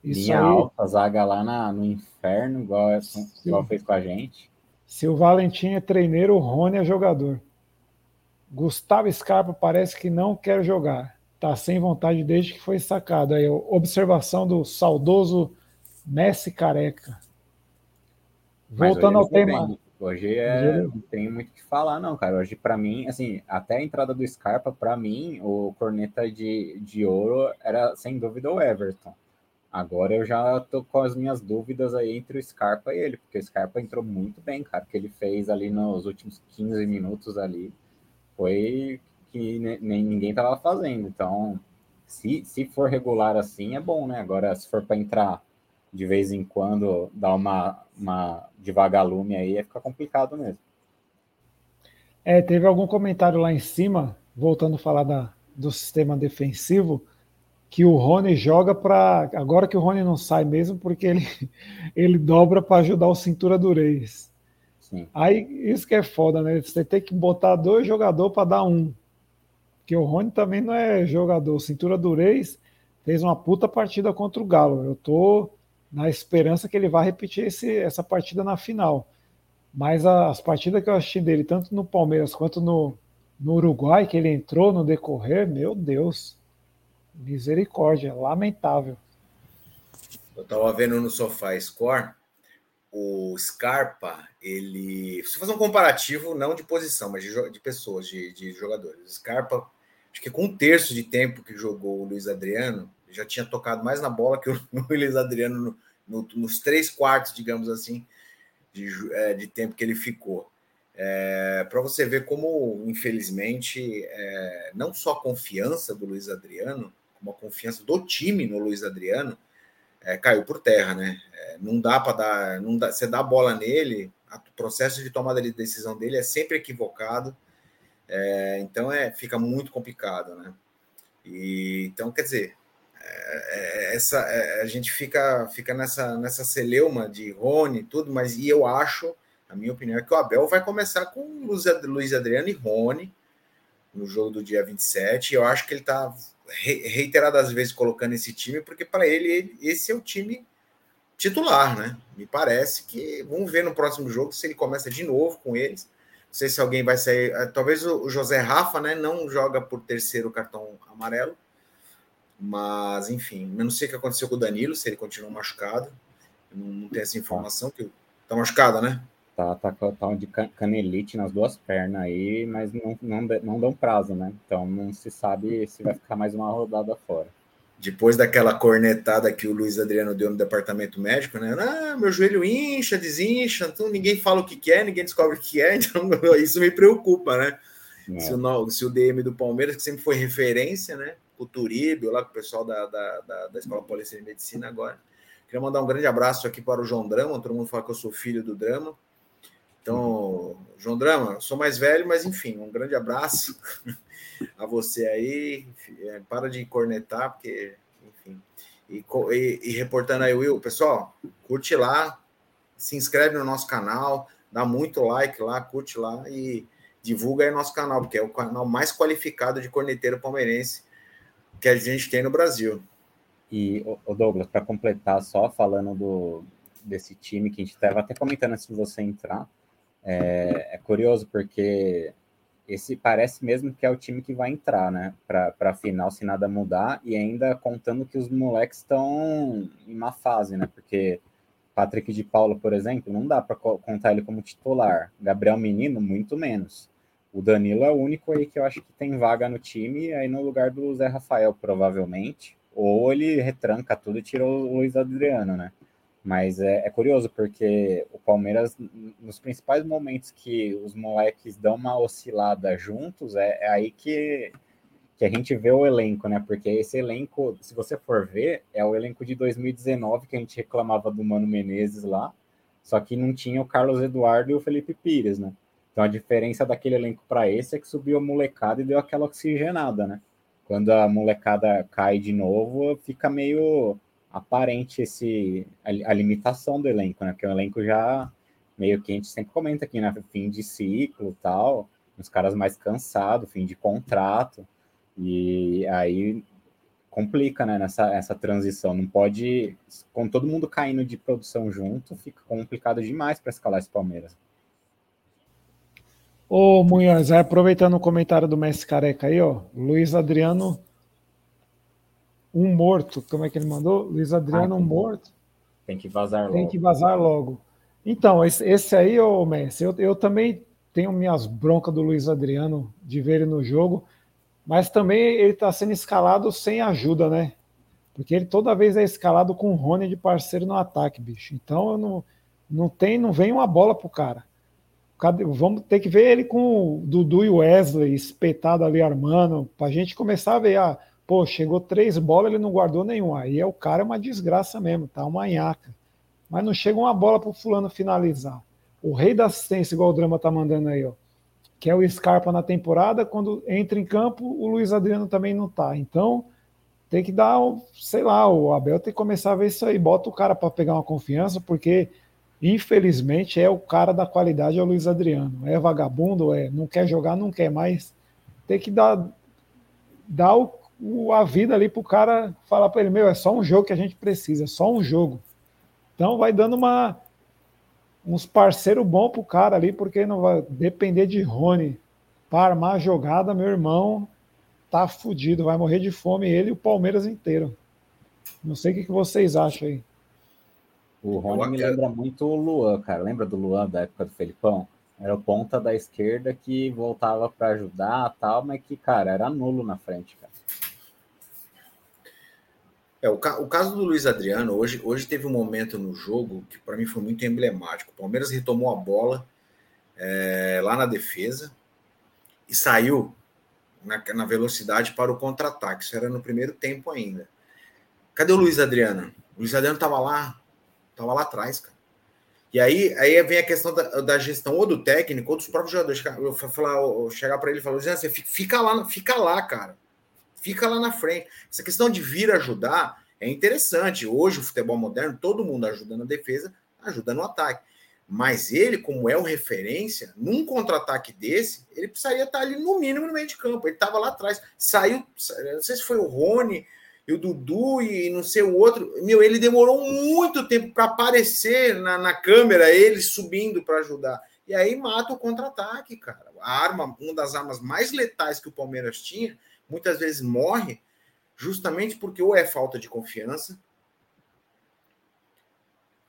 Isso Linha aí... alta, zaga lá na, no inferno, igual, igual fez com a gente. Se o Valentim é treineiro, o Rony é jogador. Gustavo Scarpa parece que não quer jogar está sem vontade desde que foi sacado. Aí, observação do saudoso Messi Careca. Voltando ao tema. Bem. Hoje é, não tem muito o que falar, não, cara. Hoje, para mim, assim, até a entrada do Scarpa, para mim, o corneta de, de ouro era sem dúvida o Everton. Agora eu já tô com as minhas dúvidas aí entre o Scarpa e ele, porque o Scarpa entrou muito bem, cara. O que ele fez ali nos últimos 15 minutos ali foi que nem ninguém tava fazendo. Então, se, se for regular assim, é bom, né? Agora, se for para entrar de vez em quando, dar uma, uma devagalume aí, é ficar complicado mesmo. É, teve algum comentário lá em cima, voltando a falar da, do sistema defensivo, que o Rony joga para. Agora que o Rony não sai mesmo, porque ele, (laughs) ele dobra para ajudar o cintura do Reis. Sim. Aí isso que é foda, né? Você tem que botar dois jogadores para dar um. Porque o Rony também não é jogador. Cintura do Reis fez uma puta partida contra o Galo. Eu tô na esperança que ele vá repetir esse, essa partida na final. Mas as partidas que eu assisti dele, tanto no Palmeiras quanto no, no Uruguai, que ele entrou no decorrer, meu Deus, misericórdia, lamentável. Eu estava vendo no Sofá Score, o Scarpa, ele. Se fazer um comparativo, não de posição, mas de, de pessoas, de, de jogadores. O Scarpa, acho que com um terço de tempo que jogou o Luiz Adriano, já tinha tocado mais na bola que (laughs) o, Luiz Adriano no, no, nos três quartos, digamos assim, de, é, de tempo que ele ficou. É, para você ver como, infelizmente, é, não só a confiança do Luiz Adriano, como a confiança do time no Luiz Adriano, é, caiu por terra, né? É, não dá para dar, não dá, você dá a bola nele, o processo de tomada de decisão dele é sempre equivocado, é, então é, fica muito complicado, né? E, então, quer dizer, é, é, essa, é, a gente fica, fica nessa, nessa celeuma de Rony e tudo, mas e eu acho, a minha opinião, é que o Abel vai começar com Luiz Adriano e Rony no jogo do dia 27. Eu acho que ele está reiteradas vezes colocando esse time, porque para ele, esse é o time titular, né? Me parece que vamos ver no próximo jogo se ele começa de novo com eles. Não sei se alguém vai sair. Talvez o José Rafa, né? Não joga por terceiro cartão amarelo. Mas, enfim, eu não sei o que aconteceu com o Danilo, se ele continua machucado. Eu não, não tenho essa informação, que tá machucado, né? Tá, tá, tá de canelite nas duas pernas aí, mas não, não, não dão prazo, né? Então não se sabe se vai ficar mais uma rodada fora. Depois daquela cornetada que o Luiz Adriano deu no departamento médico, né? Ah, meu joelho incha, desincha, então ninguém fala o que, que é, ninguém descobre o que é, (laughs) então isso me preocupa, né? É. Se, o, se o DM do Palmeiras, que sempre foi referência, né? o Turíbio, lá com o pessoal da, da, da, da Escola Paulista de Medicina agora. Queria mandar um grande abraço aqui para o João Drama, todo mundo fala que eu sou filho do Drama. Então, João Drama, sou mais velho, mas enfim, um grande abraço (laughs) a você aí. É, para de cornetar, porque, enfim. E, e, e, reportando aí, Will, pessoal, curte lá, se inscreve no nosso canal, dá muito like lá, curte lá e divulga aí nosso canal, porque é o canal mais qualificado de corneteiro palmeirense que a gente tem no Brasil. E, o Douglas, para completar, só falando do, desse time que a gente estava até comentando antes de você entrar, é, é, curioso porque esse parece mesmo que é o time que vai entrar, né, para a final se nada mudar e ainda contando que os moleques estão em uma fase, né, porque Patrick de Paulo, por exemplo, não dá para contar ele como titular, Gabriel Menino, muito menos. O Danilo é o único aí que eu acho que tem vaga no time, aí no lugar do Zé Rafael, provavelmente. Ou ele retranca tudo e tira o Luiz Adriano, né? Mas é, é, curioso porque o Palmeiras, nos principais momentos que os moleques dão uma oscilada juntos, é, é, aí que, que a gente vê o elenco, né? Porque esse elenco, se você for ver, é o elenco de 2019 que a gente reclamava do Mano Menezes lá, só que não tinha o Carlos Eduardo e o Felipe Pires, né? Então a diferença daquele elenco para esse é que subiu a molecada e deu aquela oxigenada, né? Quando a molecada cai de novo, fica meio aparente esse a, a limitação do elenco, né? Porque o elenco já meio que a gente sempre comenta aqui, né? Fim de ciclo tal, os caras mais cansados, fim de contrato, e aí complica, né, nessa essa transição. Não pode, com todo mundo caindo de produção junto, fica complicado demais para escalar esse Palmeiras. Ô Munhoz, aproveitando o comentário do Messi Careca aí, ó. Luiz Adriano, um morto. Como é que ele mandou? Luiz Adriano, ah, um morto. Tem que vazar logo. Tem que vazar logo. Então, esse, esse aí, ô Messi, eu, eu também tenho minhas broncas do Luiz Adriano de ver ele no jogo, mas também ele está sendo escalado sem ajuda, né? Porque ele toda vez é escalado com o Rony de parceiro no ataque, bicho. Então não, não tem, não vem uma bola pro cara. Vamos ter que ver ele com o Dudu e Wesley espetado ali armando, pra gente começar a ver, ah, pô, chegou três bolas, ele não guardou nenhuma. Aí é o cara é uma desgraça mesmo, tá uma nhaca. Mas não chega uma bola pro fulano finalizar. O rei da assistência, igual o drama tá mandando aí, ó que é o Scarpa na temporada, quando entra em campo, o Luiz Adriano também não tá. Então, tem que dar, sei lá, o Abel tem que começar a ver isso aí, bota o cara para pegar uma confiança, porque infelizmente é o cara da qualidade, é o Luiz Adriano. É vagabundo, é, não quer jogar, não quer mais. Tem que dar, dar o, o a vida ali pro cara falar para ele, meu, é só um jogo que a gente precisa, é só um jogo. Então vai dando uma uns parceiros bons pro cara ali, porque não vai depender de Rony para armar a jogada, meu irmão tá fudido, vai morrer de fome ele e o Palmeiras inteiro. Não sei o que, que vocês acham aí. O Rony me lembra muito o Luan, cara. Lembra do Luan da época do Felipão? Era o ponta da esquerda que voltava para ajudar tal, mas que, cara, era nulo na frente, cara. É, o, ca o, caso do Luiz Adriano, hoje, hoje teve um momento no jogo que para mim foi muito emblemático. O Palmeiras retomou a bola é, lá na defesa e saiu na, na velocidade para o contra-ataque. Isso era no primeiro tempo ainda. Cadê o Luiz Adriano? O Luiz Adriano estava lá, estava lá atrás, cara. E aí, aí vem a questão da, da, gestão ou do técnico ou dos próprios jogadores. Eu falar, eu chegar para ele e falar, você fica lá, fica lá, cara fica lá na frente. Essa questão de vir ajudar é interessante. Hoje, o futebol moderno, todo mundo ajuda na defesa, ajuda no ataque. Mas ele, como é o referência, num contra-ataque desse, ele precisaria estar ali no mínimo no meio de campo. Ele estava lá atrás. Saiu, não sei se foi o Rony e o Dudu e não sei o outro. Meu, ele demorou muito tempo para aparecer na, na câmera, ele subindo para ajudar. E aí mata o contra-ataque, cara. A arma, uma das armas mais letais que o Palmeiras tinha, muitas vezes morre justamente porque ou é falta de confiança.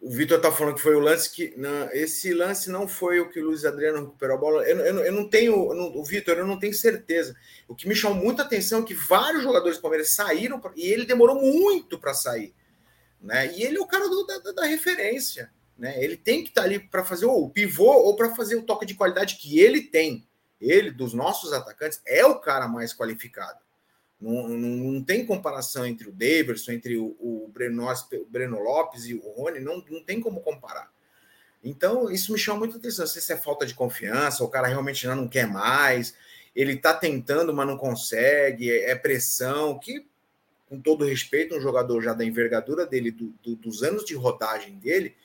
O Vitor está falando que foi o lance que. Não, esse lance não foi o que o Luiz Adriano recuperou a bola. Eu, eu, eu não tenho. Eu não, o Vitor, eu não tenho certeza. O que me chamou muita atenção é que vários jogadores do Palmeiras saíram e ele demorou muito para sair. Né? E ele é o cara do, da, da, referência. Né? Ele tem que estar tá ali para fazer o pivô ou para fazer o toque de qualidade que ele tem ele, dos nossos atacantes, é o cara mais qualificado. Não, não, não tem comparação entre o Davidson, entre o, o, Breno, o Breno Lopes e o Rony, não, não tem como comparar. Então, isso me chama muita atenção. Se é falta de confiança, o cara realmente não quer mais, ele tá tentando, mas não consegue, é, é pressão, que, com todo respeito, um jogador já da envergadura dele, do, do, dos anos de rodagem dele,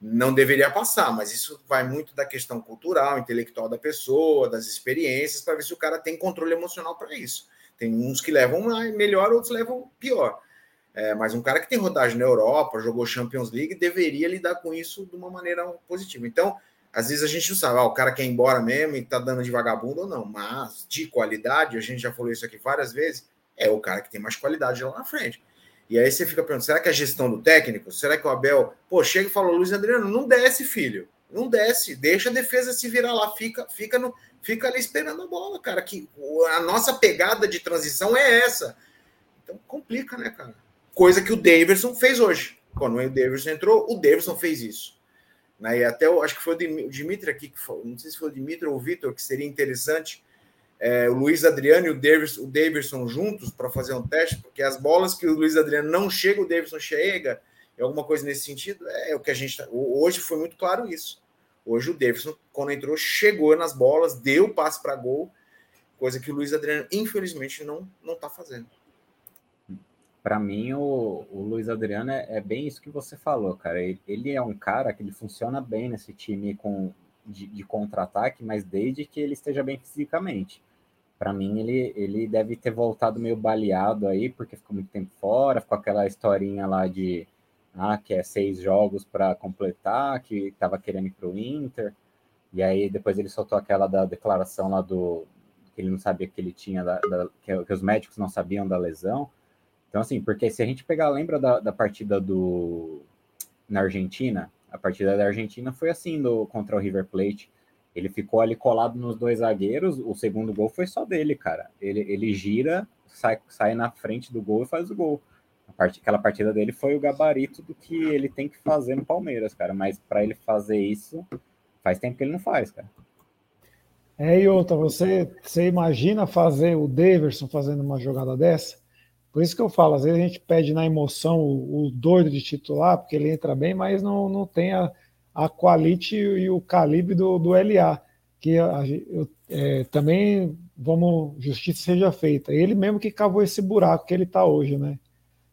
não deveria passar, mas isso vai muito da questão cultural, intelectual da pessoa, das experiências, para ver se o cara tem controle emocional para isso. Tem uns que levam melhor, outros levam pior. É, mas um cara que tem rodagem na Europa, jogou Champions League, deveria lidar com isso de uma maneira positiva. Então, às vezes a gente não sabe, ah, o cara quer ir embora mesmo e tá dando de vagabundo ou não, mas de qualidade, a gente já falou isso aqui várias vezes, é o cara que tem mais qualidade lá na frente. E aí você fica pensando, será que é a gestão do técnico? Será que o Abel, pô, chega e fala, Luiz Adriano, não desce, filho. Não desce, deixa a defesa se virar lá, fica, fica, no, fica ali esperando a bola, cara. Que a nossa pegada de transição é essa. Então complica, né, cara? Coisa que o Davidson fez hoje. Quando o Davidson entrou, o Davidson fez isso. Né? E até eu acho que foi o Dimitri aqui, que foi, não sei se foi o Dimitri ou o Vitor, que seria interessante é, o Luiz Adriano e o Davidson, o Davidson juntos para fazer um teste, porque as bolas que o Luiz Adriano não chega, o Davidson chega, é alguma coisa nesse sentido, é o que a gente. Tá, hoje foi muito claro isso. Hoje o Davidson, quando entrou, chegou nas bolas, deu passe para gol, coisa que o Luiz Adriano, infelizmente, não não está fazendo. Para mim, o, o Luiz Adriano é, é, bem isso que você falou, cara. Ele, ele, é um cara que ele funciona bem nesse time com de, de contra-ataque, mas desde que ele esteja bem fisicamente para mim ele, ele deve ter voltado meio baleado aí, porque ficou muito tempo fora, ficou aquela historinha lá de ah, que é seis jogos para completar, que estava querendo ir para o Inter, e aí depois ele soltou aquela da declaração lá do que ele não sabia que ele tinha, da, da, que, que, os médicos não sabiam da lesão. Então, assim, porque se a gente pegar, lembra da, da partida do na Argentina? A partida da Argentina foi assim do, contra o River Plate ele ficou ali colado nos dois zagueiros. O segundo gol foi só dele, cara. Ele, ele gira, sai, sai na frente do gol e faz o gol. part... Aquela partida dele foi o gabarito do que ele tem que fazer no Palmeiras, cara. Mas para ele fazer isso, faz tempo que ele não faz, cara. É, outra, você, você imagina fazer o Daverson fazendo uma jogada dessa? Por isso que eu falo, às vezes a gente pede na emoção o, o doido de titular, porque ele entra bem, mas não, não tem a, a quality e o calibre do, do LA. Que a, eu, é, também, vamos, justiça seja feita. Ele mesmo que cavou esse buraco que ele está hoje, né?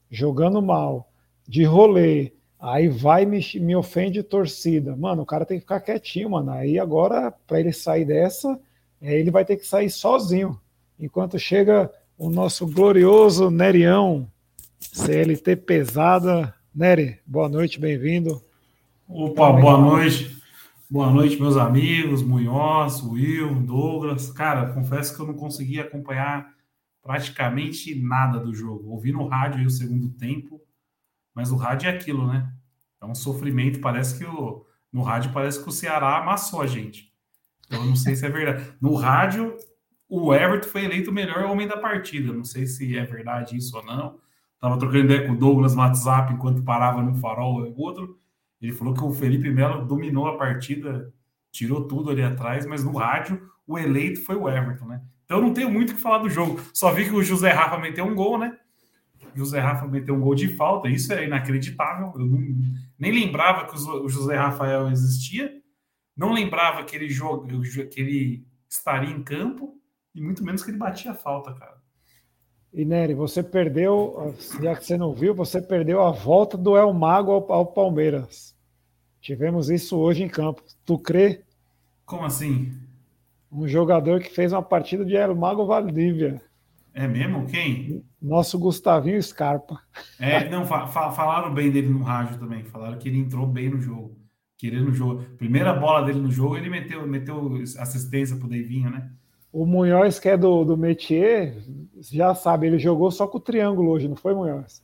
Jogando mal, de rolê, aí vai me, me ofende torcida. Mano, o cara tem que ficar quietinho, mano. Aí agora, para ele sair dessa, é, ele vai ter que sair sozinho. Enquanto chega o nosso glorioso Nerião, CLT pesada. Nery, boa noite, bem-vindo. Opa, boa noite. Boa noite, meus amigos, Munhoz, Will, Douglas. Cara, confesso que eu não consegui acompanhar praticamente nada do jogo. Ouvi no rádio o segundo tempo, mas o rádio é aquilo, né? É um sofrimento. Parece que o, no rádio parece que o Ceará amassou a gente. Então, eu não sei se é verdade. No rádio, o Everton foi eleito o melhor homem da partida. Não sei se é verdade isso ou não. Tava trocando ideia com o Douglas no WhatsApp enquanto parava num farol ou outro. Ele falou que o Felipe Melo dominou a partida, tirou tudo ali atrás, mas no rádio o eleito foi o Everton, né? Então não tenho muito o que falar do jogo. Só vi que o José Rafa meteu um gol, né? José Rafa meteu um gol de falta, isso é inacreditável. Eu não, nem lembrava que o José Rafael existia, não lembrava que ele joga, que ele estaria em campo e muito menos que ele batia falta, cara. E Nery, você perdeu, já que você não viu, você perdeu a volta do El Mago ao, ao Palmeiras. Tivemos isso hoje em campo. Tu crê? Como assim? Um jogador que fez uma partida de El Mago Valdívia. É mesmo? Quem? Nosso Gustavinho Scarpa. É, não, fa falaram bem dele no rádio também. Falaram que ele entrou bem no jogo. Querendo o jogo. Primeira bola dele no jogo, ele meteu, meteu assistência pro Deivinho, né? O Munhoz, que é do, do Metier, já sabe, ele jogou só com o triângulo hoje, não foi, Munhoz?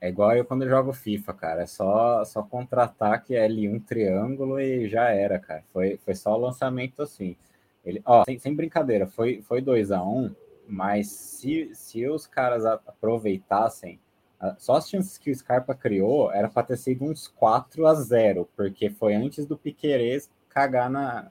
É igual eu quando eu jogo FIFA, cara. É só, só contra-ataque L1 triângulo e já era, cara. Foi, foi só o lançamento assim. Ele, ó, sem, sem brincadeira, foi, foi 2 a 1 um, mas se, se os caras aproveitassem, só as chances que o Scarpa criou era para ter sido uns 4 a 0 porque foi antes do Piquerez cagar na,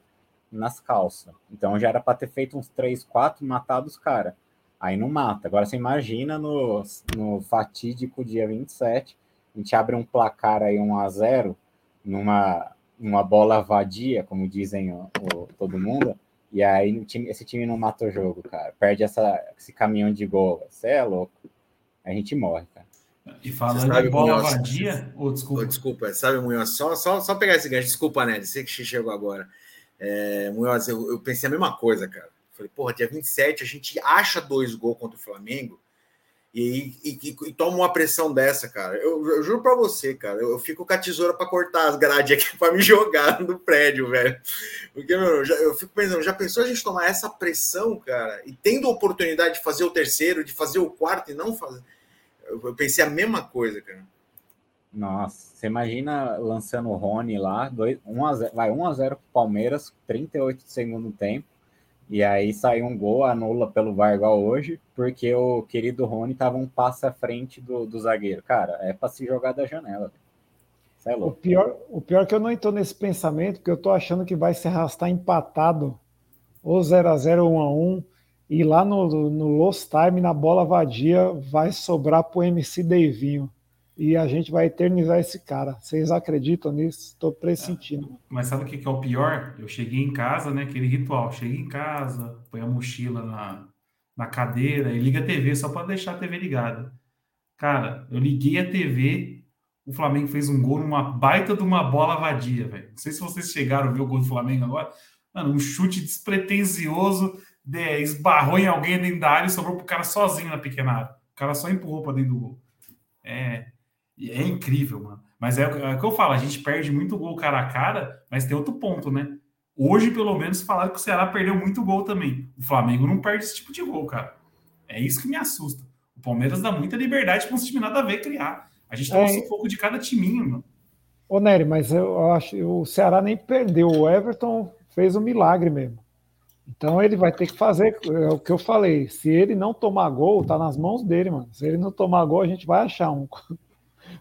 nas calças. Então já era para ter feito uns 3, 4, matado os caras. Aí não mata. Agora você imagina no, no fatídico dia 27, a gente abre um placar aí 1 a 0 numa uma bola vadia, como dizem o, o, todo mundo, e aí time, esse time não mata o jogo, cara. Perde essa, esse caminhão de gol. Você é louco. A gente morre, cara. E falando de bola Munhoz, vadia, oh, desculpa. Oh, desculpa, sabe, Munhoz, só, só, só pegar esse gancho, desculpa, né? Sei que chegou agora. É, Munhoz, eu, eu pensei a mesma coisa, cara. Falei, porra, dia 27 a gente acha dois gols contra o Flamengo e, e, e, e toma uma pressão dessa, cara. Eu, eu juro para você, cara, eu, eu, fico com a tesoura para cortar as grades aqui (laughs) para me jogar no prédio, velho. Porque, meu, já, eu fico pensando, já pensou a gente tomar essa pressão, cara, e tendo a oportunidade de fazer o terceiro, de fazer o quarto e não fazer. Eu pensei a mesma coisa, cara. Nossa, você imagina lançando o Rony lá, 2, 1 a 0, vai 1 a 0 pro Palmeiras, 38 de segundo tempo. E aí saiu um gol, anula pelo VAR igual hoje, porque o querido Rony tava um passo à frente do, do zagueiro. Cara, é para se jogar da janela. É o, pior, o pior é que eu não estou nesse pensamento, porque eu estou achando que vai se arrastar empatado, ou 0x0 ou 1x1, e lá no, no Lost Time, na bola vadia, vai sobrar pro MC Deivinho e a gente vai eternizar esse cara. Vocês acreditam nisso? Estou pressentindo. É, mas sabe o que é o pior? Eu cheguei em casa, né? Aquele ritual. Cheguei em casa, põe a mochila na, na cadeira e liga a TV só para deixar a TV ligada. Cara, eu liguei a TV, o Flamengo fez um gol numa baita de uma bola vadia, velho. Não sei se vocês chegaram a ver o gol do Flamengo agora. Mano, um chute despretensioso, de, esbarrou em alguém dentro da área e sobrou pro cara sozinho na pequena área. O cara só empurrou para dentro do gol. É, é incrível, mano. Mas é, é, o que eu falo, a gente perde muito gol cara a cara, mas tem outro ponto, né? Hoje, pelo menos, falaram que o Ceará perdeu muito gol também. O Flamengo não perde esse tipo de gol, cara. É isso que me assusta. O Palmeiras dá muita liberdade para um time nada a ver criar. A gente tá é... um pouco de cada timinho, mano. Ô, Nery, mas eu acho o Ceará nem perdeu. O Everton fez um milagre mesmo. Então ele vai ter que fazer é o que eu falei. Se ele não tomar gol, tá nas mãos dele, mano. Se ele não tomar gol, a gente vai achar um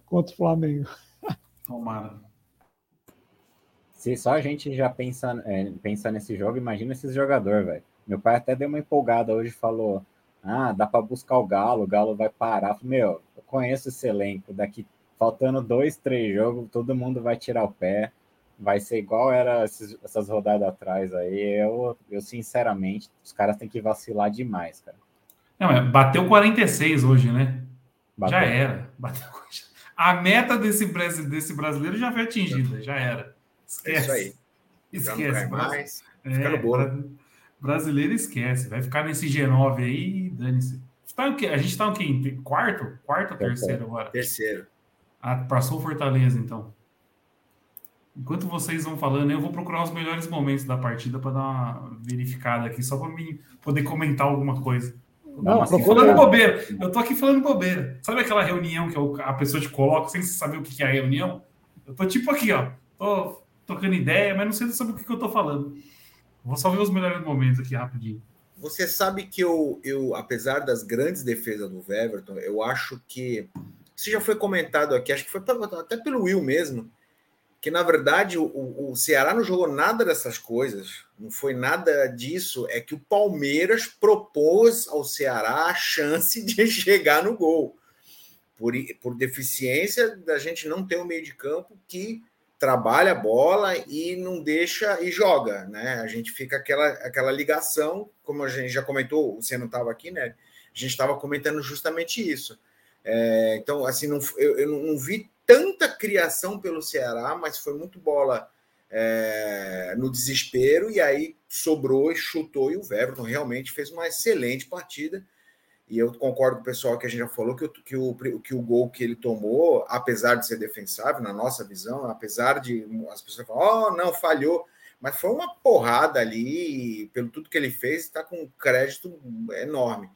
contra o Flamengo. Tomara. Se só a gente já pensa, é, pensa nesse jogo, imagina esses jogadores, velho. Meu pai até deu uma empolgada hoje falou: Ah, dá para buscar o Galo, o Galo vai parar. Falei, Meu, eu conheço esse elenco. Daqui faltando dois, três jogos, todo mundo vai tirar o pé vai ser igual era esses, essas rodadas atrás aí. Eu, eu, sinceramente, os caras têm que vacilar demais, cara. Não, bateu 46 hoje, né? Bateu. Já era. Bateu. A meta desse, desse brasileiro já foi atingida, já era. Esquece. É isso aí. Esquece. mais. É, Fica no bolo. Brasileiro esquece. Vai ficar nesse G9 aí dane-se. Tá a gente tá no quê? Quarto? Quarto ou terceiro agora? Terceiro. Ah, passou Fortaleza, então. Enquanto vocês vão falando, eu vou procurar os melhores momentos da partida para dar uma verificada aqui, só para mim poder comentar alguma coisa. Não, assim, falando bobeira. Eu tô aqui falando bobeira. Sabe aquela reunião que a pessoa te coloca sem saber o que é a reunião? Eu tô tipo aqui, ó. Tô trocando ideia, mas não sei sobre o que eu tô falando. Vou só ver os melhores momentos aqui rapidinho. Você sabe que eu, eu apesar das grandes defesas do Everton, eu acho que. Isso já foi comentado aqui, acho que foi até pelo Will mesmo que na verdade o, o Ceará não jogou nada dessas coisas, não foi nada disso, é que o Palmeiras propôs ao Ceará a chance de (laughs) chegar no gol. Por, por deficiência da gente não ter um meio de campo que trabalha a bola e não deixa e joga, né? A gente fica aquela, aquela ligação, como a gente já comentou, você não estava aqui, né? A gente estava comentando justamente isso. É, então, assim, não, eu, eu não vi tanta criação pelo Ceará, mas foi muito bola é, no desespero, e aí sobrou e chutou, e o Everton realmente fez uma excelente partida. E eu concordo com o pessoal que a gente já falou que, que, o, que o gol que ele tomou, apesar de ser defensável, na nossa visão, apesar de as pessoas falarem, oh, não, falhou, mas foi uma porrada ali, pelo tudo que ele fez, está com um crédito enorme.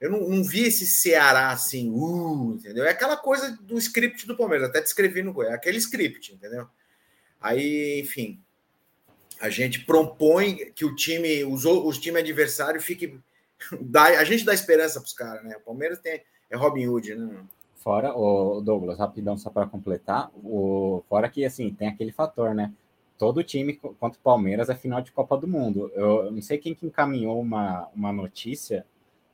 Eu não, não, vi esse Ceará assim, uh, entendeu? É aquela coisa do script do Palmeiras, até descrevi no é aquele script, entendeu? Aí, enfim, a gente propõe que o time, os, os time adversário fique. (laughs) Dá, a gente dá esperança para os caras, né? O Palmeiras tem, é Robin Hood, né? Fora, o Douglas, rapidão, só para completar, o, fora que assim, tem aquele fator, né? Todo time contra o Palmeiras é final de Copa do Mundo. Eu, eu não sei quem que encaminhou uma, uma notícia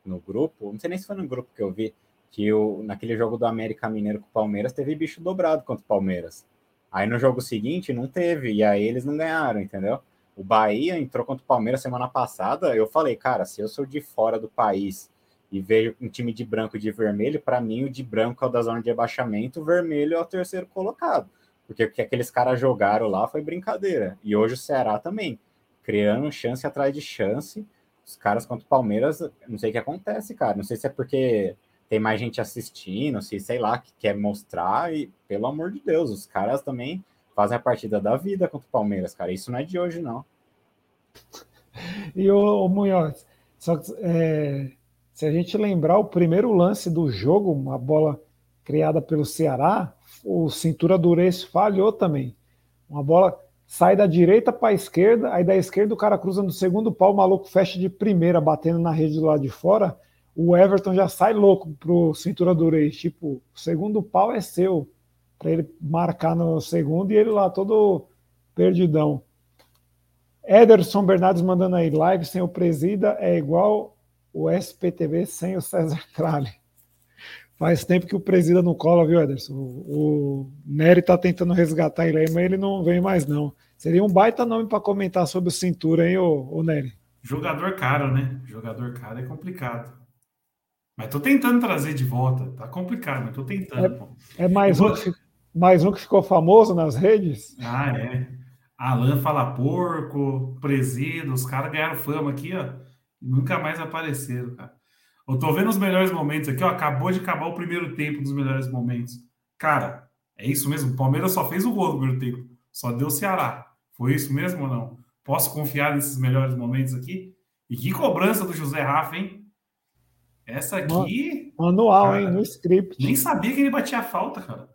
no grupo, não sei nem se foi no grupo que eu vi, que o, naquele jogo do América Mineiro com o Palmeiras teve bicho dobrado contra o Palmeiras. Aí no jogo seguinte não teve, e aí eles não ganharam, entendeu? O Bahia entrou contra o Palmeiras semana passada. Eu falei, cara, se eu sou de fora do país e vejo um time de branco e de vermelho, para mim o de branco é o da zona de abaixamento, o vermelho é o terceiro colocado. Porque o que aqueles caras jogaram lá foi brincadeira. E hoje o Ceará também, criando chance atrás de chance. Os caras contra o Palmeiras, não sei o que acontece, cara. Não sei se é porque tem mais gente assistindo, se sei lá, que quer mostrar. E, pelo amor de Deus, os caras também fazem a partida da vida contra o Palmeiras, cara. Isso não é de hoje, não. (laughs) E o, Munhoz, só é, se a gente lembrar o primeiro lance do jogo, uma bola criada pelo Ceará, o cintura Dureço falhou também. Uma bola sai da direita para a esquerda, aí da esquerda o cara cruza no segundo pau, o maluco fecha de primeira, batendo na rede do lado de fora. O Everton já sai louco pro cintura do Reis, tipo, o segundo pau é seu, para ele marcar no segundo e ele lá todo perdidão. Ederson Bernardes mandando aí, live sem o presida é igual o SPTV sem o César (laughs) Tralli. Faz tempo que o presida não cola, viu, Ederson? O, o Nery tá tentando resgatar ele aí, mas ele não vem mais, não. Seria um baita nome para comentar sobre o cintura, hein, ô, ô Nery? Jogador caro, né? Jogador caro é complicado. Mas tô tentando trazer de volta. Tá complicado, mas tô tentando. É, é mais, um que, mais um que ficou famoso nas redes? Ah, é. Alan fala porco, presida, os caras ganharam fama aqui, ó. Nunca mais apareceram, cara. Eu tô vendo os melhores momentos aqui, ó. Acabou de acabar o primeiro tempo dos melhores momentos. Cara, é isso mesmo. O Palmeiras só fez o gol no primeiro tempo. Só deu Ceará. Foi isso mesmo ou não? Posso confiar nesses melhores momentos aqui? E que cobrança do José Rafa, hein? Essa aqui. Manual, cara, hein? No script. Nem sabia que ele batia a falta, cara.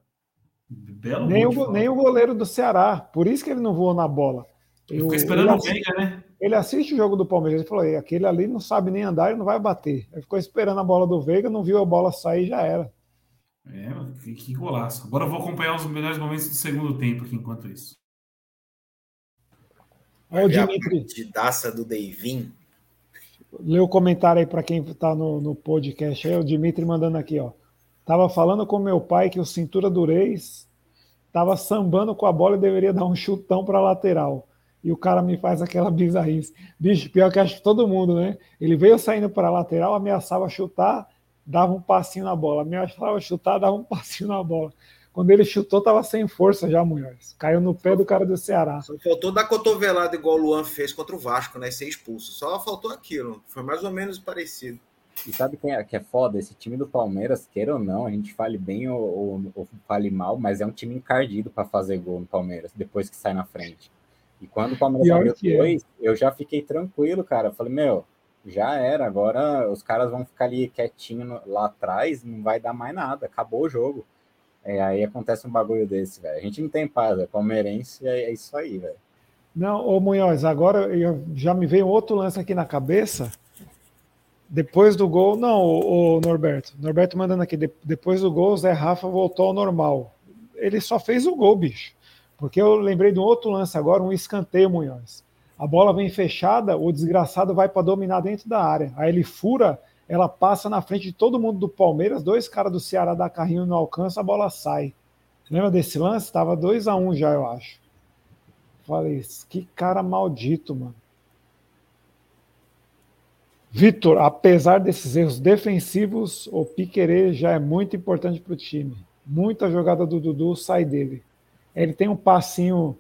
Belo nem, o, nem o goleiro do Ceará. Por isso que ele não voou na bola. Ele ficou esperando o Veiga, né? ele assiste o jogo do Palmeiras. Ele falou: aquele ali não sabe nem andar e não vai bater. Ele ficou esperando a bola do Veiga, não viu a bola sair já era. É, que, que golaço. Agora eu vou acompanhar os melhores momentos do segundo tempo aqui enquanto isso. Olha o Dimitri. De daça do Deivin. Lê o comentário aí para quem está no, no podcast aí, o Dimitri mandando aqui, ó. Tava falando com meu pai que o cintura do Reis tava sambando com a bola e deveria dar um chutão para lateral. E o cara me faz aquela bizarrice. Bicho, pior que acho que todo mundo, né? Ele veio saindo para lateral, ameaçava chutar, dava um passinho na bola. Ameaçava chutar, dava um (laughs) passinho na bola. Quando ele chutou, tava sem força já, Munhoz. Caiu no pé do cara do Ceará. Só faltou dar cotovelada igual o Luan fez contra o Vasco, né? Ser expulso. Só faltou aquilo. Foi mais ou menos parecido. E sabe quem é, que é foda? Esse time do Palmeiras, queira ou não, a gente fale bem ou, ou, ou fale mal, mas é um time encardido para fazer gol no Palmeiras, depois que sai na frente. E quando o Palmeiras abriu é. dois, é. eu já fiquei tranquilo, cara. Eu falei, meu, já era, agora os caras vão ficar ali quietinho lá atrás, não vai dar mais nada, acabou o jogo. É, aí acontece um bagulho desse, velho. A gente não tem paz, é palmeirense, é, é isso aí, velho. Não, ô Munhoz, agora eu, já me veio outro lance aqui na cabeça. Depois do gol, não, o, o Norberto. Norberto mandando aqui, de, depois do gol, o Zé Rafa voltou ao normal. Ele só fez o gol, bicho. Porque eu lembrei de um outro lance agora, um escanteio, Munhoz. A bola vem fechada, o desgraçado vai para dominar dentro da área. Aí ele fura, ela passa na frente de todo mundo do Palmeiras, dois caras do Ceará da carrinho não alcança, a bola sai. Lembra desse lance? Estava 2 a 1 um já, eu acho. Falei, que cara maldito, mano. Vitor, apesar desses erros defensivos, o Piquerez já é muito importante para o time. Muita jogada do Dudu sai dele. Ele tem um passinho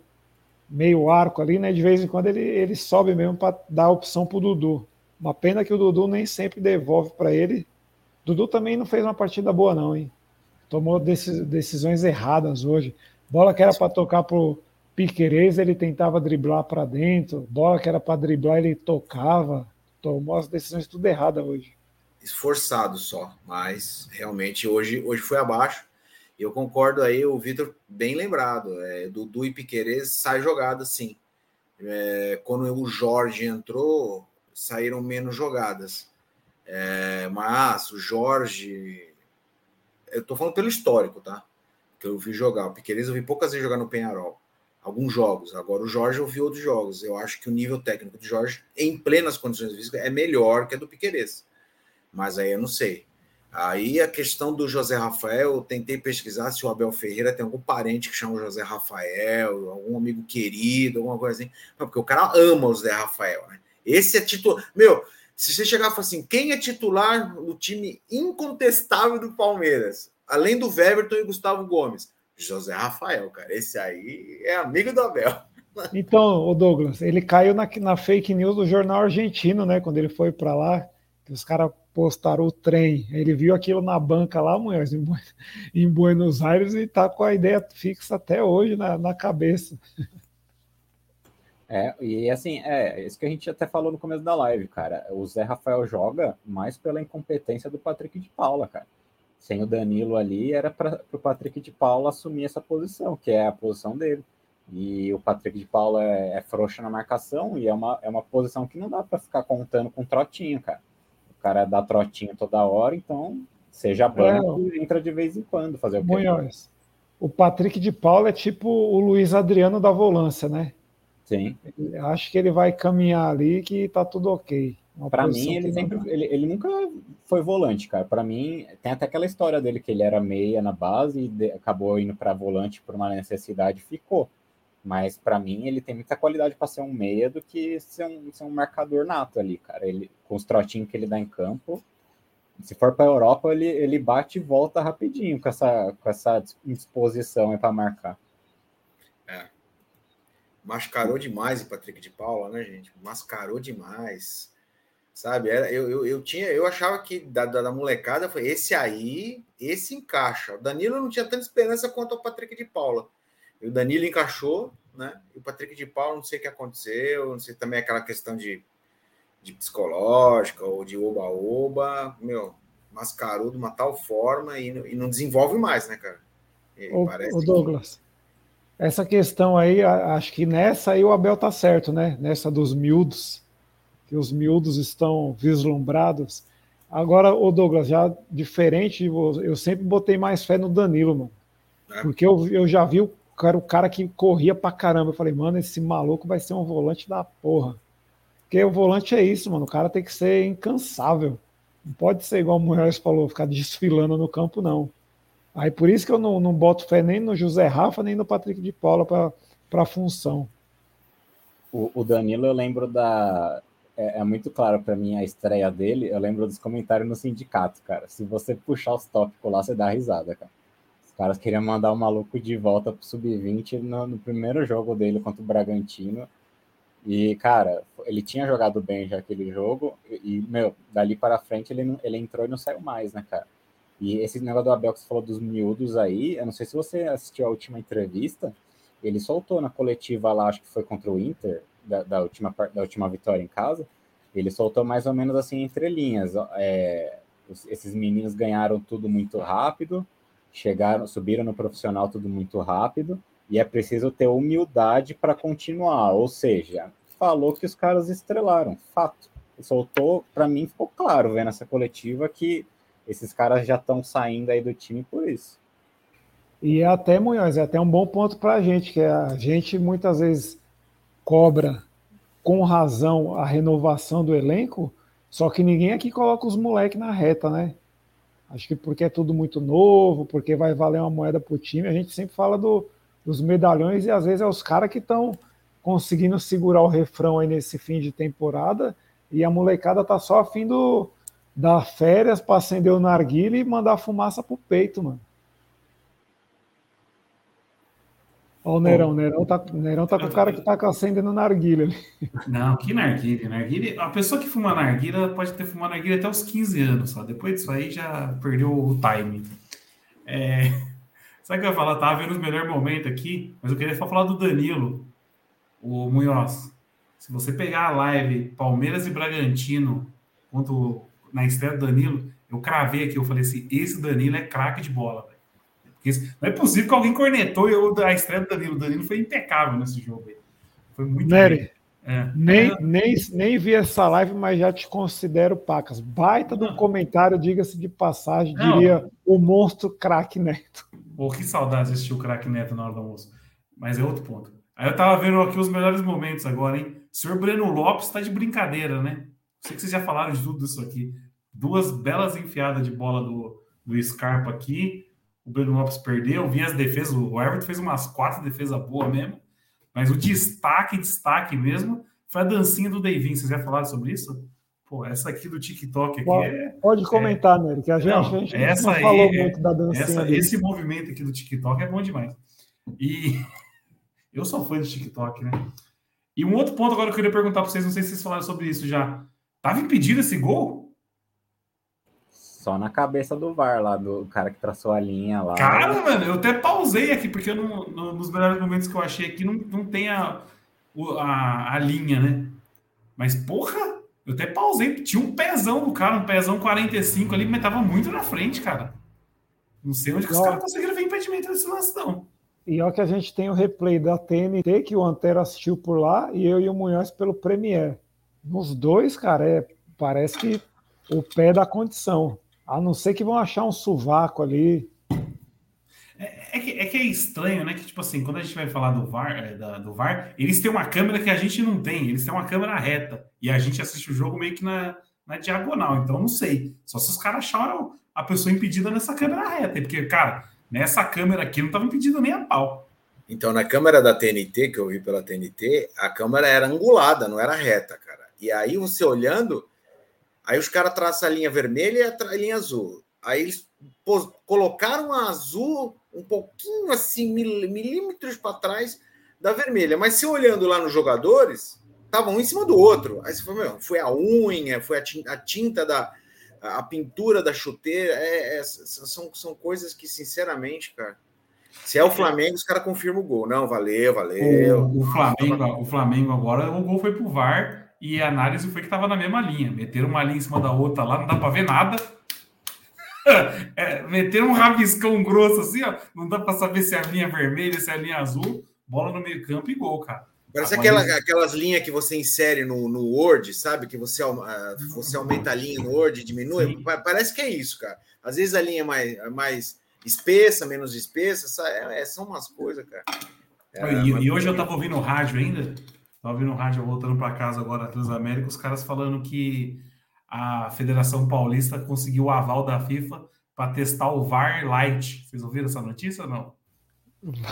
meio arco ali, né? De vez em quando ele, ele sobe mesmo para dar a opção para o Dudu. Uma pena que o Dudu nem sempre devolve para ele. Dudu também não fez uma partida boa, não, hein? Tomou decisões erradas hoje. Bola que era para tocar pro Piquerez, ele tentava driblar para dentro. Bola que era para driblar, ele tocava. Tomou as decisões tudo erradas hoje. Esforçado só, mas realmente hoje, hoje foi abaixo. Eu concordo aí, o Vitor bem lembrado. É, Dudu e Piquerez sai jogada sim. É, quando o Jorge entrou, saíram menos jogadas. É, mas o Jorge. Eu tô falando pelo histórico, tá? Que eu vi jogar. O Piquerez eu vi poucas vezes jogar no Penharol. Alguns jogos. Agora o Jorge eu vi outros jogos. Eu acho que o nível técnico do Jorge, em plenas condições físicas, é melhor que a do Piquerez. Mas aí eu não sei. Aí a questão do José Rafael, eu tentei pesquisar se o Abel Ferreira tem algum parente que chama José Rafael, algum amigo querido, alguma coisa assim. Não, porque o cara ama o José Rafael, né? Esse é titular. Meu, se você chegar e falar assim, quem é titular no time incontestável do Palmeiras, além do Weverton e Gustavo Gomes? José Rafael, cara. Esse aí é amigo do Abel. Então, o Douglas, ele caiu na, na fake news do jornal argentino, né? Quando ele foi para lá, os caras postaram o trem. Ele viu aquilo na banca lá, Munhoz, em Buenos Aires, e tá com a ideia fixa até hoje na, na cabeça. É, e assim, é isso que a gente até falou no começo da live, cara. O Zé Rafael joga mais pela incompetência do Patrick de Paula, cara. Sem o Danilo ali, era para o Patrick de Paula assumir essa posição, que é a posição dele. E o Patrick de Paula é, é frouxo na marcação e é uma, é uma posição que não dá para ficar contando com trotinho, cara cara dá trotinho toda hora, então seja banco, é, entra de vez em quando fazer o quê? Munhoz. O Patrick de Paula é tipo o Luiz Adriano da volância, né? Sim. Acho que ele vai caminhar ali que tá tudo ok. Para mim, ele sempre ele, ele nunca foi volante, cara. Para mim, tem até aquela história dele que ele era meia na base e de, acabou indo para volante por uma necessidade, ficou. Mas para mim ele tem muita qualidade para ser um meia do que ser um, ser um marcador nato ali, cara. Ele com os trotinhos que ele dá em campo, se for para a Europa, ele, ele bate e volta rapidinho com essa, com essa disposição para marcar. É. Mascarou demais o Patrick de Paula, né, gente? Mascarou demais. Sabe? Era, eu, eu, eu, tinha, eu achava que da, da, molecada foi esse aí, esse encaixa. O Danilo não tinha tanta esperança quanto o Patrick de Paula. E o Danilo encaixou, né? E o Patrick de Paulo, não sei o que aconteceu, não sei também aquela questão de, de psicológica ou de oba-oba, meu, mascarou de uma tal forma e, e não desenvolve mais, né, cara? O, o Douglas, que... essa questão aí, acho que nessa aí o Abel tá certo, né? Nessa dos miúdos, que os miúdos estão vislumbrados. Agora, o Douglas, já diferente, eu sempre botei mais fé no Danilo, mano. É. Porque eu, eu já vi o cara, o cara que corria pra caramba. Eu falei, mano, esse maluco vai ser um volante da porra. Porque o volante é isso, mano. O cara tem que ser incansável. Não pode ser igual o Moraes falou, ficar (laughs) desfilando no campo, não. Aí por isso que eu não, não boto fé nem no José Rafa, nem no Patrick de Paula para a função. O, o, Danilo, eu lembro da. É, é muito claro para mim a estreia dele. Eu lembro dos comentários no sindicato, cara. Se você puxar os tópicos lá, você dá risada, cara. Caras queriam mandar o maluco de volta pro sub-20 no, no primeiro jogo dele contra o Bragantino. E, cara, ele tinha jogado bem já aquele jogo. E, meu, dali para frente ele, ele entrou e não saiu mais, né, cara? E esse negócio do Abel que você falou dos miúdos aí, eu não sei se você assistiu a última entrevista, ele soltou na coletiva lá, acho que foi contra o Inter, da, da última, da última vitória em casa, ele soltou mais ou menos assim entre linhas. É, esses meninos ganharam tudo muito rápido, chegaram, subiram no profissional tudo muito rápido, e é preciso ter humildade para continuar. Ou seja, falou que os caras estrelaram, fato. Soltou, para mim ficou claro vendo essa coletiva que esses caras já estão saindo aí do time por isso. E é até, Munhoz, é até um bom ponto para a gente, que a gente muitas vezes cobra com razão a renovação do elenco, só que ninguém aqui coloca os moleques na reta, né? Acho que porque é tudo muito novo, porque vai valer uma moeda para o time, a gente sempre fala do, dos medalhões e às vezes é os caras que estão conseguindo segurar o refrão aí nesse fim de temporada e a molecada tá só a fim do, dar férias para acender o narguile e mandar fumaça pro peito, mano. Ó, o Nerão, Nerão tá, Nerão tá com o cara que tá acendendo narguilha ali. Não, que narguilha, narguilha. A pessoa que fuma narguilha pode ter fumado narguilha até os 15 anos só. Depois disso aí já perdeu o time. É... (laughs) Sabe o que eu ia falar? Tava vendo os melhores momentos aqui, mas eu queria só falar do Danilo, o Munhoz. Se você pegar a live Palmeiras e Bragantino contra o na estreia do Danilo, eu cravei aqui, eu falei assim: esse Danilo é craque de bola, velho. Não é possível que alguém cornetou eu a estreia do Danilo. O Danilo foi impecável nesse jogo aí. Foi muito Nery, é. nem, nem, nem vi essa live, mas já te considero pacas. Baita do comentário, diga-se de passagem, não. diria o monstro craque Neto. Pô, que saudade de assistir o craque Neto na hora do almoço. Mas é outro ponto. Aí eu tava vendo aqui os melhores momentos agora, hein? O senhor Breno Lopes tá de brincadeira, né? Sei que vocês já falaram de tudo isso aqui. Duas belas enfiadas de bola do, do Scarpa aqui. O Breno Lopes perdeu. Vi as defesas. O Everton fez umas quatro defesas boas mesmo. Mas o destaque, destaque mesmo, foi a dancinha do Davin. Vocês já falaram sobre isso? Pô, essa aqui do TikTok aqui pode, é. Pode comentar, é, né? Que a gente, não, a gente essa não falou aí, muito da dancinha. Essa, esse movimento aqui do TikTok é bom demais. E (laughs) eu sou fã de TikTok, né? E um outro ponto agora que eu queria perguntar para vocês, não sei se vocês falaram sobre isso já. Tava impedido esse gol? Só na cabeça do VAR lá, do cara que traçou a linha lá. Cara, mano, eu até pausei aqui, porque não, no, nos melhores momentos que eu achei aqui não, não tem a, a, a linha, né? Mas, porra, eu até pausei. Tinha um pezão do cara, um pezão 45 ali, mas tava muito na frente, cara. Não sei onde que os caras conseguiram ver impedimento nesse lance, não. E olha que a gente tem o replay da TNT, que o Antero assistiu por lá, e eu e o Munhoz pelo Premiere. Nos dois, cara, é, parece que o pé da condição. A não ser que vão achar um sovaco ali. É, é, que, é, que, é estranho, né? Que, tipo assim, quando a gente vai falar do VAR, é, da, do VAR, eles têm uma câmera que a gente não tem, eles têm uma câmera reta. E a gente assiste o jogo meio que na, na diagonal. Então, não sei. Só se os caras acharam a pessoa impedida nessa câmera reta. Porque, cara, nessa câmera aqui não estava impedida nem a pau. Então, na câmera da TNT, que eu vi pela TNT, a câmera era angulada, não era reta, cara. E aí você olhando, aí os caras traçam a linha vermelha e a linha azul. Aí eles colocaram a azul um pouquinho assim, milímetros para trás da vermelha. Mas se olhando lá nos jogadores, estavam um em cima do outro. Aí você falou, meu, foi a unha, foi a tinta, a tinta da. A pintura da chuteira, é, é, são, são coisas que, sinceramente, cara, se é o Flamengo, os caras confirmam o gol. Não, valeu, valeu. O, o, Flamengo, o Flamengo agora, o gol foi pro VAR e a análise foi que estava na mesma linha. Meteram uma linha em cima da outra lá, não dá para ver nada. (laughs) É, meteram um rabiscão grosso assim, ó, não dá para saber se é a linha vermelha, se é a linha azul. bola no meio campo e gol, cara. Parece aquela, aquelas linhas que você insere no, no Word, sabe? Que você, uh, você aumenta a linha no Word e diminui. Sim. Parece que é isso, cara. Às vezes a linha é mais, mais espessa, menos espessa, é, é, são umas coisas, cara. É, e, e, hoje eu tava ouvindo o rádio ainda, tava ouvindo o rádio voltando para casa agora, Transamérica, os caras falando que a Federação Paulista conseguiu o aval da FIFA para testar o VAR Light. Vocês ouviram essa notícia ou não?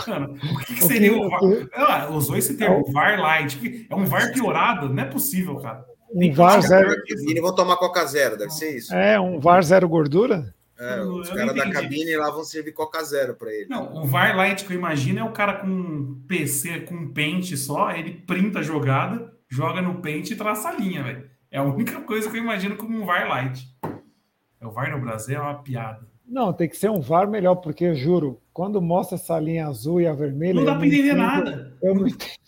Mano, o que, que (laughs) seria o VAR? Ela usou esse termo, é VAR Light. É um VAR piorado? Não é possível, cara. Um VAR zero. E vão tomar Coca Zero, deve ser isso. É, um VAR zero gordura? É, os caras da cabine lá vão servir Coca Zero para ele. Não, o VAR Light que eu imagino é o cara com um PC com um pente só, ele printa a jogada, joga no pente e traça a linha, velho. É a única coisa que eu imagino como um VAR Light. É, o VAR no Brasil é uma piada. Não, tem que ser um VAR melhor, porque eu juro, quando mostra essa linha azul e a vermelha. Não dá para entender entendo, nada. Eu não entendo.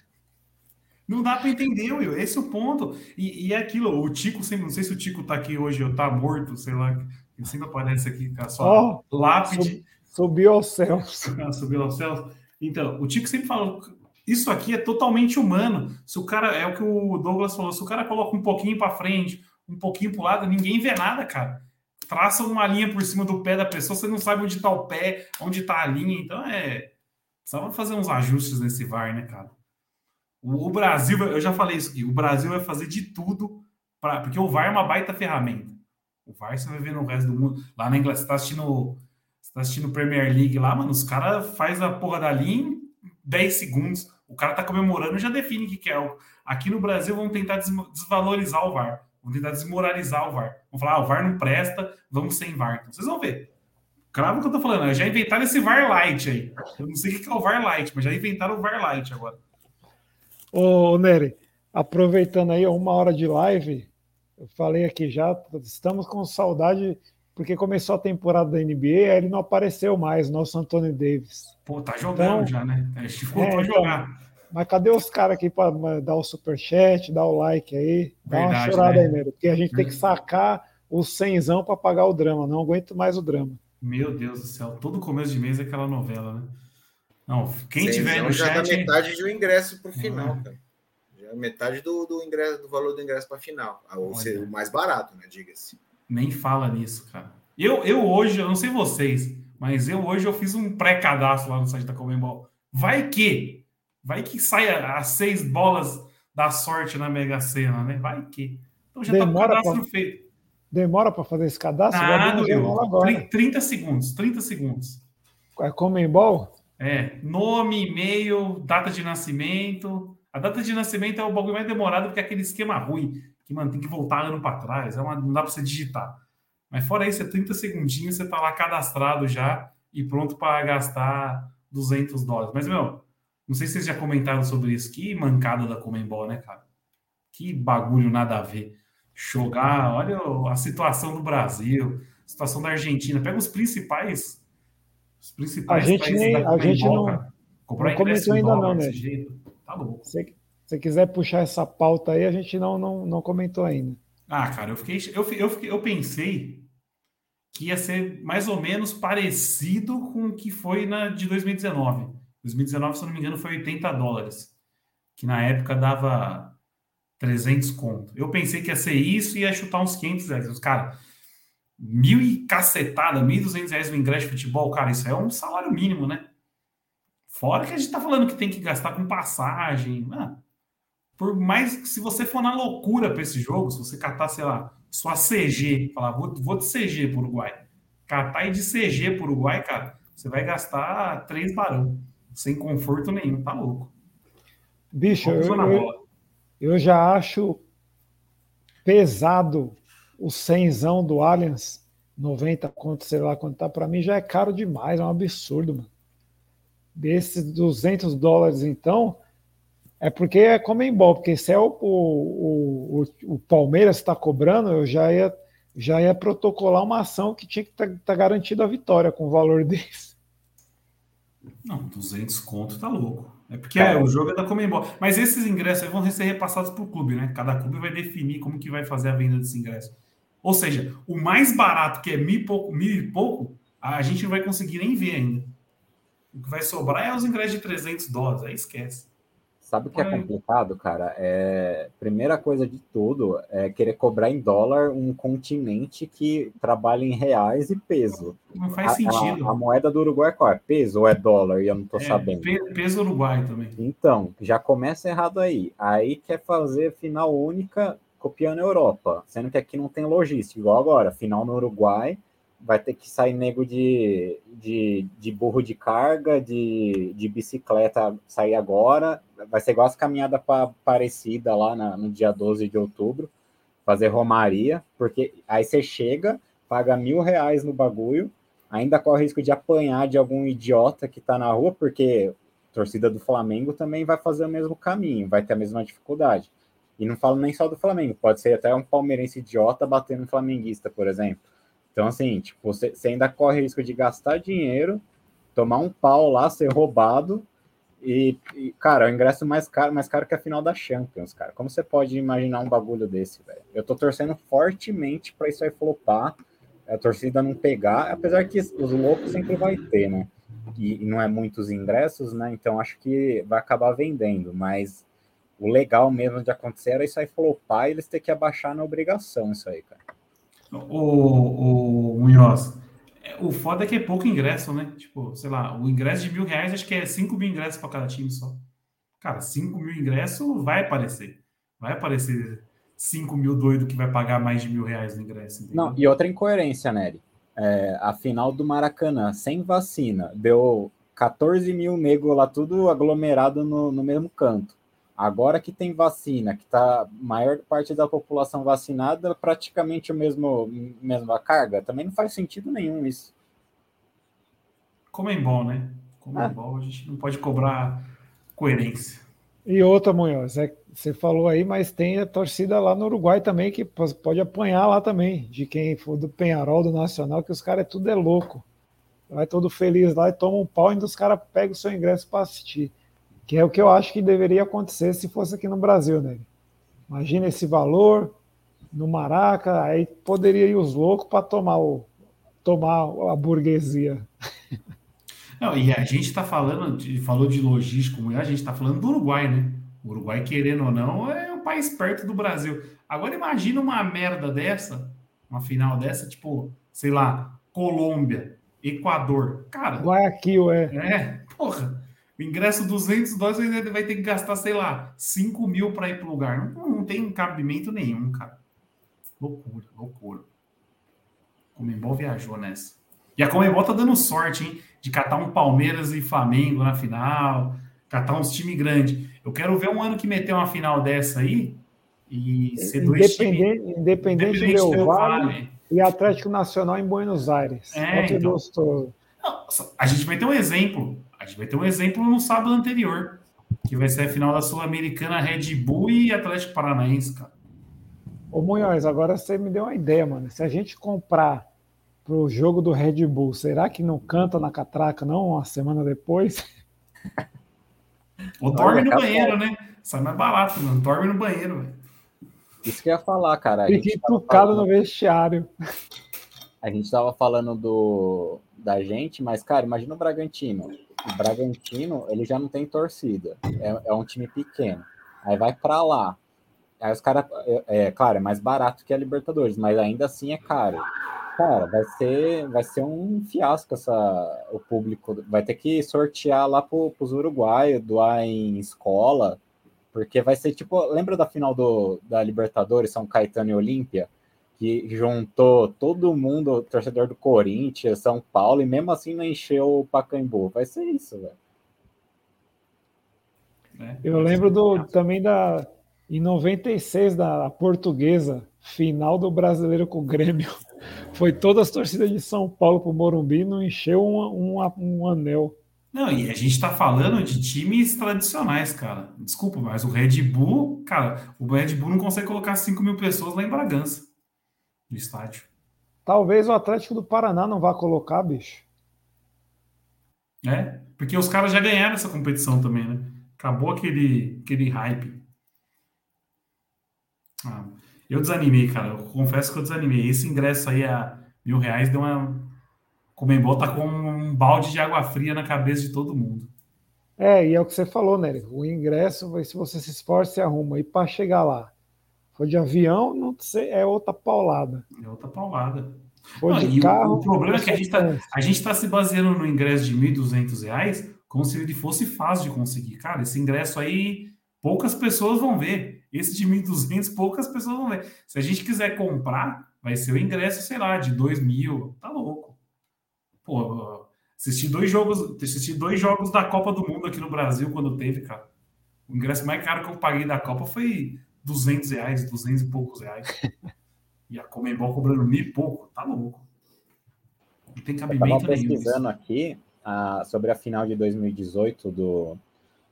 Não dá para entender, Will. Esse é o ponto. E, e, é aquilo, o Tico sempre, não sei se o Tico tá aqui hoje ou tá morto, sei lá. Ele sempre aparece aqui com a sua oh, lápide. Subiu aos céus. (laughs) Ah, subiu aos céus. Então, o Tico sempre fala: isso aqui é totalmente humano. Se o cara, é o que o Douglas falou, se o cara coloca um pouquinho para frente, um pouquinho para o lado, ninguém vê nada, cara traça uma linha por cima do pé da pessoa, você não sabe onde está o pé, onde está a linha. Então é. Precisava fazer uns ajustes nesse VAR, né, cara? O, o, Brasil, eu já falei isso aqui, o Brasil vai fazer de tudo, pra, porque o VAR é uma baita ferramenta. O VAR você vai ver no resto do mundo. Lá na Inglaterra, você tá assistindo, você tá assistindo Premier League lá, mano, os caras faz a porra da linha em 10 segundos. O cara tá comemorando já define o que, que é. Aqui no Brasil vão tentar desvalorizar o VAR. Vão tentar desmoralizar o VAR. Vão falar, ah, o VAR não presta, vamos sem VAR. Então, vocês vão ver. Cravo que eu tô falando, né? já inventaram esse VAR Light aí. Eu não sei o que é o VAR Light, mas já inventaram o VAR Light agora. Ô, Nery, aproveitando aí uma hora de live, eu falei aqui já, estamos com saudade, porque começou a temporada da NBA, aí ele não apareceu mais, nosso Antônio Davis. Pô, tá jogando então, já, né? A gente voltou é, a jogar. Então, mas cadê os caras aqui para dar o superchat, dar o like aí? Dá uma chorada né? aí, Nero, porque a gente tem que sacar o cenzão para pagar o drama. Não aguento mais o drama. Meu Deus do céu, todo começo de mês é aquela novela, né? Não, quem cenzão tiver no já chat... Já metade do ingresso para o final, cara. Metade do, do, ingresso, do valor do ingresso para final. Ah, ou seja, o mais barato, né? Diga-se. Nem fala nisso, cara. Eu, eu hoje, eu não sei vocês, mas eu hoje eu fiz um pré-cadastro lá no site da Comembol. Vai que Vai que saia as seis bolas da sorte na Mega Sena, né? Vai que. Então já demora tá o cadastro pra, feito. Demora para fazer esse cadastro? Nada, agora. 30 segundos, 30 segundos. É Comembol? É, nome, e-mail, data de nascimento. A data de nascimento é o bagulho mais demorado porque é aquele esquema ruim, que mano, tem que voltar ano para trás, é uma, não dá para você digitar. Mas fora isso, é 30 segundinhos, você tá lá cadastrado já e pronto para gastar 200 dólares. Mas, meu, não sei se vocês já comentaram sobre isso. Que mancada da Comembol, né, cara? Que bagulho nada a ver. Jogar, olha a situação do Brasil, a situação da Argentina. Pega os principais. Os principais a gente nem, a gente não, não comentou ainda não, né? Tá louco. Se você quiser puxar essa pauta aí, a gente não, não, não comentou ainda. Ah, cara, eu fiquei, eu, eu, eu pensei que ia ser mais ou menos parecido com o que foi na de 2019. 2019, se eu não me engano, foi 80 dólares, que na época dava 300 conto. Eu pensei que ia ser isso e ia chutar uns 500 reais. Cara, mil e cacetada, 1.200 reais no ingresso de futebol, cara, isso é um salário mínimo, né? Fora que a gente tá falando que tem que gastar com passagem. Ah, por mais que se você for na loucura para esse jogo, se você catar, sei lá, só CG, falar, vou, vou de CG pro Uruguai. Catar e de CG pro Uruguai, cara, você vai gastar três barão sem conforto nenhum, tá louco. Bicho, eu, eu, eu, já acho pesado o cenzão do Allianz, 90 conto, sei lá quanto tá, para mim já é caro demais, é um absurdo, mano. Desses 200 dólares, então, é porque é Comembol, porque se é o, o, o, o Palmeiras está cobrando, eu já ia, já ia protocolar uma ação que tinha que estar tá, tá garantida a vitória com o valor (laughs) desse. Não, 200 conto tá louco. É porque é, o jogo é da Comembol. Mas esses ingressos vão ser repassados para o clube, né? Cada clube vai definir como que vai fazer a venda desse ingresso. Ou seja, o mais barato, que é mil e pouco, mil e pouco a gente não vai conseguir nem ver ainda. O que vai sobrar é os ingressos de 300 dólares, aí esquece. Sabe o que é complicado, cara? É, primeira coisa de tudo é querer cobrar em dólar um continente que trabalha em reais e peso. Não faz a, sentido. A, a, moeda do Uruguai é qual? É peso ou é dólar? E eu não tô é, sabendo. Peso Uruguai também. Então, já começa errado aí. Aí quer fazer final única copiando a Europa, sendo que aqui não tem logística, igual agora, final no Uruguai, vai ter que sair nego de, de, de burro de carga, de, de bicicleta sair agora. Vai ser igual as caminhadas para Aparecida lá na, no dia 12 de outubro, fazer romaria, porque aí você chega, paga mil reais no bagulho, ainda corre o risco de apanhar de algum idiota que tá na rua, porque a torcida do Flamengo também vai fazer o mesmo caminho, vai ter a mesma dificuldade. E não falo nem só do Flamengo, pode ser até um palmeirense idiota batendo um flamenguista, por exemplo. Então, assim, tipo, você, você ainda corre risco de gastar dinheiro, tomar um pau lá, ser roubado. E, e, cara, o ingresso mais caro, mais caro que a final da Champions, cara. Como você pode imaginar um bagulho desse, velho? Eu tô torcendo fortemente para isso aí flopar, a torcida não pegar, apesar que os loucos sempre vai ter, né? E, e não é muitos ingressos, né? Então acho que vai acabar vendendo, mas o legal mesmo de acontecer era isso aí flopar e eles ter que abaixar na obrigação, isso aí, cara o, o Munhoz, é, o foda é que é pouco ingresso, né? Tipo, sei lá, o ingresso de mil reais acho que é 5 mil ingressos para cada time só. Cara, 5 mil ingressos vai aparecer. Vai aparecer 5 mil doido que vai pagar mais de mil reais no ingresso. Entendeu? Não, e outra incoerência, Nery. É, a final do Maracanã, sem vacina, deu 14 mil negros lá, tudo aglomerado no, no mesmo canto. Agora que tem vacina, que está maior parte da população vacinada, praticamente o mesmo mesma carga, também não faz sentido nenhum isso. Como é bom, né? Como é bom, a gente não pode cobrar coerência. E outra, Munhoz, é, você falou aí, mas tem a torcida lá no Uruguai também que pode apanhar lá também, de quem for do Penharol, do Nacional, que os caras tudo é louco. Vai todo feliz lá e toma um pau e os caras pegam o seu ingresso para assistir que é o que eu acho que deveria acontecer se fosse aqui no Brasil, né? Imagina esse valor no Maraca, aí poderia ir os loucos para tomar o tomar a burguesia. (laughs) Não, e a gente está falando, de, falou de logística, a gente está falando do Uruguai, né? O Uruguai, querendo ou não, é um país perto do Brasil. Agora imagina uma merda dessa, uma final dessa, tipo, sei lá, Colômbia, Equador. Cara. Guayaquil, é. É, porra. O ingresso 200 dólares ainda vai ter que gastar, sei lá, 5 mil para ir para o lugar. Não, não tem cabimento nenhum, cara. Loucura, loucura. Comembol viajou nessa. E a Comembol tá dando sorte, hein? De catar um Palmeiras e Flamengo na final, catar uns times grandes. Eu quero ver um ano que meter uma final dessa aí e ser dois independente, times. Independente, independente do Del Vale e Atlético Nacional em Buenos Aires. É, então, gostoso. A gente vai ter um exemplo. A gente vai ter um exemplo no sábado anterior, que vai ser a final da Sul-Americana Red Bull e Atlético Paranaense, cara. Ô Munhoz, agora você me deu uma ideia, mano. Se a gente comprar pro jogo do Red Bull, será que não canta na catraca, não, uma semana depois? (laughs) Ou dorme no banheiro, né? Sai mais barato, mano. Dorme no banheiro, velho. Isso que eu ia falar, cara. Fique entucado falando... no vestiário. A gente tava falando do, da gente, mas, cara, imagina o Bragantino. O Bragantino, ele já não tem torcida. É, é um time pequeno. Aí vai para lá. Aí os caras, é, é, claro, é mais barato que a Libertadores, mas ainda assim é caro. Cara, vai ser, vai ser um fiasco essa, o público. Vai ter que sortear lá para os uruguaios, doar em escola, porque vai ser tipo. Lembra da final do, da Libertadores, São Caetano e Olímpia? Que juntou todo mundo, torcedor do Corinthians, São Paulo, e mesmo assim não encheu o Pacaembu. Vai ser isso, velho. É, Eu lembro do, também da em 96 da portuguesa, final do brasileiro com o Grêmio. (laughs) Foi todas as torcidas de São Paulo para o Morumbi, não encheu um, um, um anel. Não, e a gente está falando de times tradicionais, cara. Desculpa, mas o Red Bull, cara, o Red Bull não consegue colocar 5 mil pessoas lá em Bragança no estádio. Talvez o Atlético do Paraná não vá colocar, bicho. É, porque os caras já ganharam essa competição também, né? Acabou aquele, aquele hype. Ah, eu desanimei, cara. Eu confesso que eu desanimei. Esse ingresso aí a mil reais deu uma Comembol tá com um balde de água fria na cabeça de todo mundo. É, e é o que você falou, né? O ingresso, se você se esforça, se arruma. E para chegar lá, foi de avião, não sei, é outra paulada. É outra paulada. Foi não, de carro. O, problema é que a gente está tá se baseando no ingresso de R$ 1.200 como se ele fosse fácil de conseguir. Cara, esse ingresso aí, poucas pessoas vão ver. Esse de 1.200, poucas pessoas vão ver. Se a gente quiser comprar, vai ser o ingresso, sei lá, de 2 mil. Tá louco. Pô, assisti dois jogos, assisti dois jogos da Copa do Mundo aqui no Brasil quando teve, cara. O ingresso mais caro que eu paguei da Copa foi 200 reais, 200 e poucos reais. (laughs) E a Comembol cobrando mil e pouco, tá louco. Não tem cabimento eu tava pesquisando aqui a, sobre a final de 2018 do,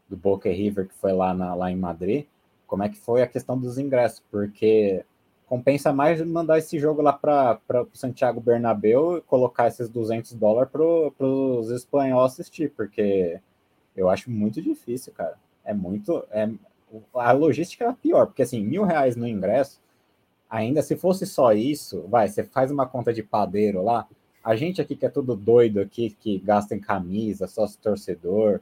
do Boca River, que foi lá, na, lá em Madrid, como é que foi a questão dos ingressos, porque compensa mais mandar esse jogo lá para o Santiago Bernabéu e colocar esses 200 dólares para os espanhóis assistir, porque eu acho muito difícil, cara. É muito. É, a logística é pior, porque assim, mil reais no ingresso, ainda se fosse só isso, vai, você faz uma conta de padeiro lá, a gente aqui que é tudo doido aqui, que gasta em camisa, sócio torcedor,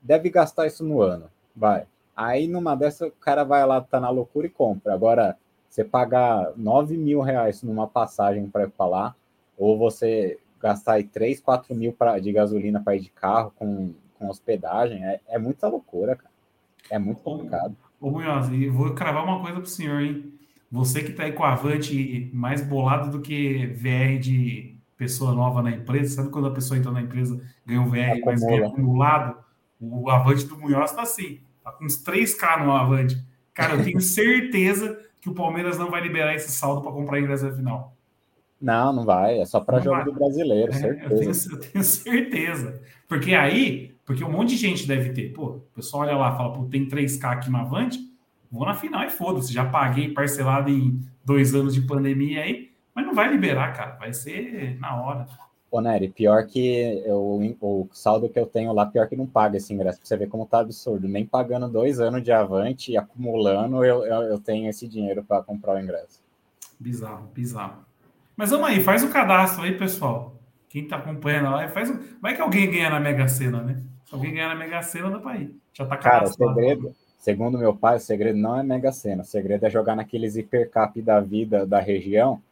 deve gastar isso no ano, vai. Aí numa dessa o cara vai lá, tá na loucura e compra. Agora, você pagar 9 mil reais numa passagem para ir para lá, ou você gastar aí 3, 4 mil pra, de gasolina para ir de carro com, com hospedagem, é, é muita loucura, cara. É muito complicado. Ô, Munhoz, e vou cravar uma coisa pro senhor, hein? Você que tá aí com a Avante mais bolado do que VR de pessoa nova na empresa, sabe quando a pessoa entra na empresa, ganha um VR, mas ganha acumulado? O Avante do Munhoz tá assim, tá com uns 3K no Avante. Cara, eu tenho (laughs) certeza que o Palmeiras não vai liberar esse saldo para comprar ingresso na final. Não, não vai. É só para jogo vai. do brasileiro, é, certeza. Eu tenho, eu tenho, certeza. Porque aí, porque um monte de gente deve ter. Pô, o pessoal olha lá fala, pô, tem 3K aqui no Avante, vou na final e foda-se. Já paguei parcelado em dois anos de pandemia aí, mas não vai liberar, cara. Vai ser na hora. Ô, Nery, pior que eu, o saldo que eu tenho lá, pior que não paga esse ingresso. Pra você ver como tá absurdo. Nem pagando dois anos de avante e acumulando, eu, eu, eu tenho esse dinheiro para comprar o ingresso. Bizarro, bizarro. Mas vamos aí, faz o cadastro aí, pessoal. Quem tá acompanhando lá, faz o... Vai que alguém ganha na Mega Sena, né? Alguém ganhar na Mega Sena, dá pra ir. Já tá. Cara, o segredo, segundo meu pai, o segredo não é Mega Sena. O segredo é jogar naqueles hipercap da vida da região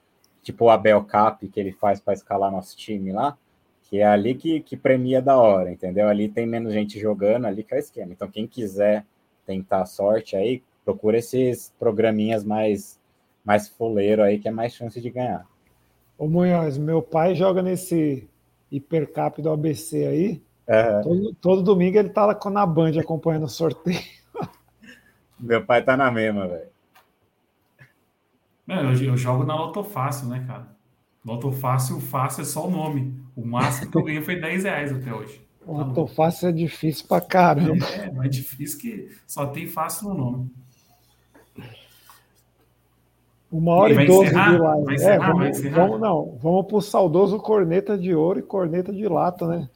tipo o Abel Cap que ele faz para escalar nosso time lá, que é ali que, que premia da hora, entendeu? Ali tem menos gente jogando, ali que é o esquema. Então, quem quiser tentar sorte aí, procura esses programinhas mais, mais fuleiro aí, que é mais chance de ganhar. Ô Munhoz, meu pai joga nesse hipercap do ABC aí. Uhum. Todo, todo, domingo ele tá lá na Band acompanhando o sorteio. (laughs) Meu pai tá na mesma, velho. Eu, eu, jogo na Loto Fácil, né, cara? Loto Fácil, o fácil é só o nome. O máximo que eu ganhei foi 10 reais até hoje. (laughs) Loto Fácil é difícil pra caramba. É, mas é difícil que só tem fácil no nome. Uma hora e doze de live. é, vamos, vamos, não, vamos pro saudoso corneta de ouro e corneta de lata, né?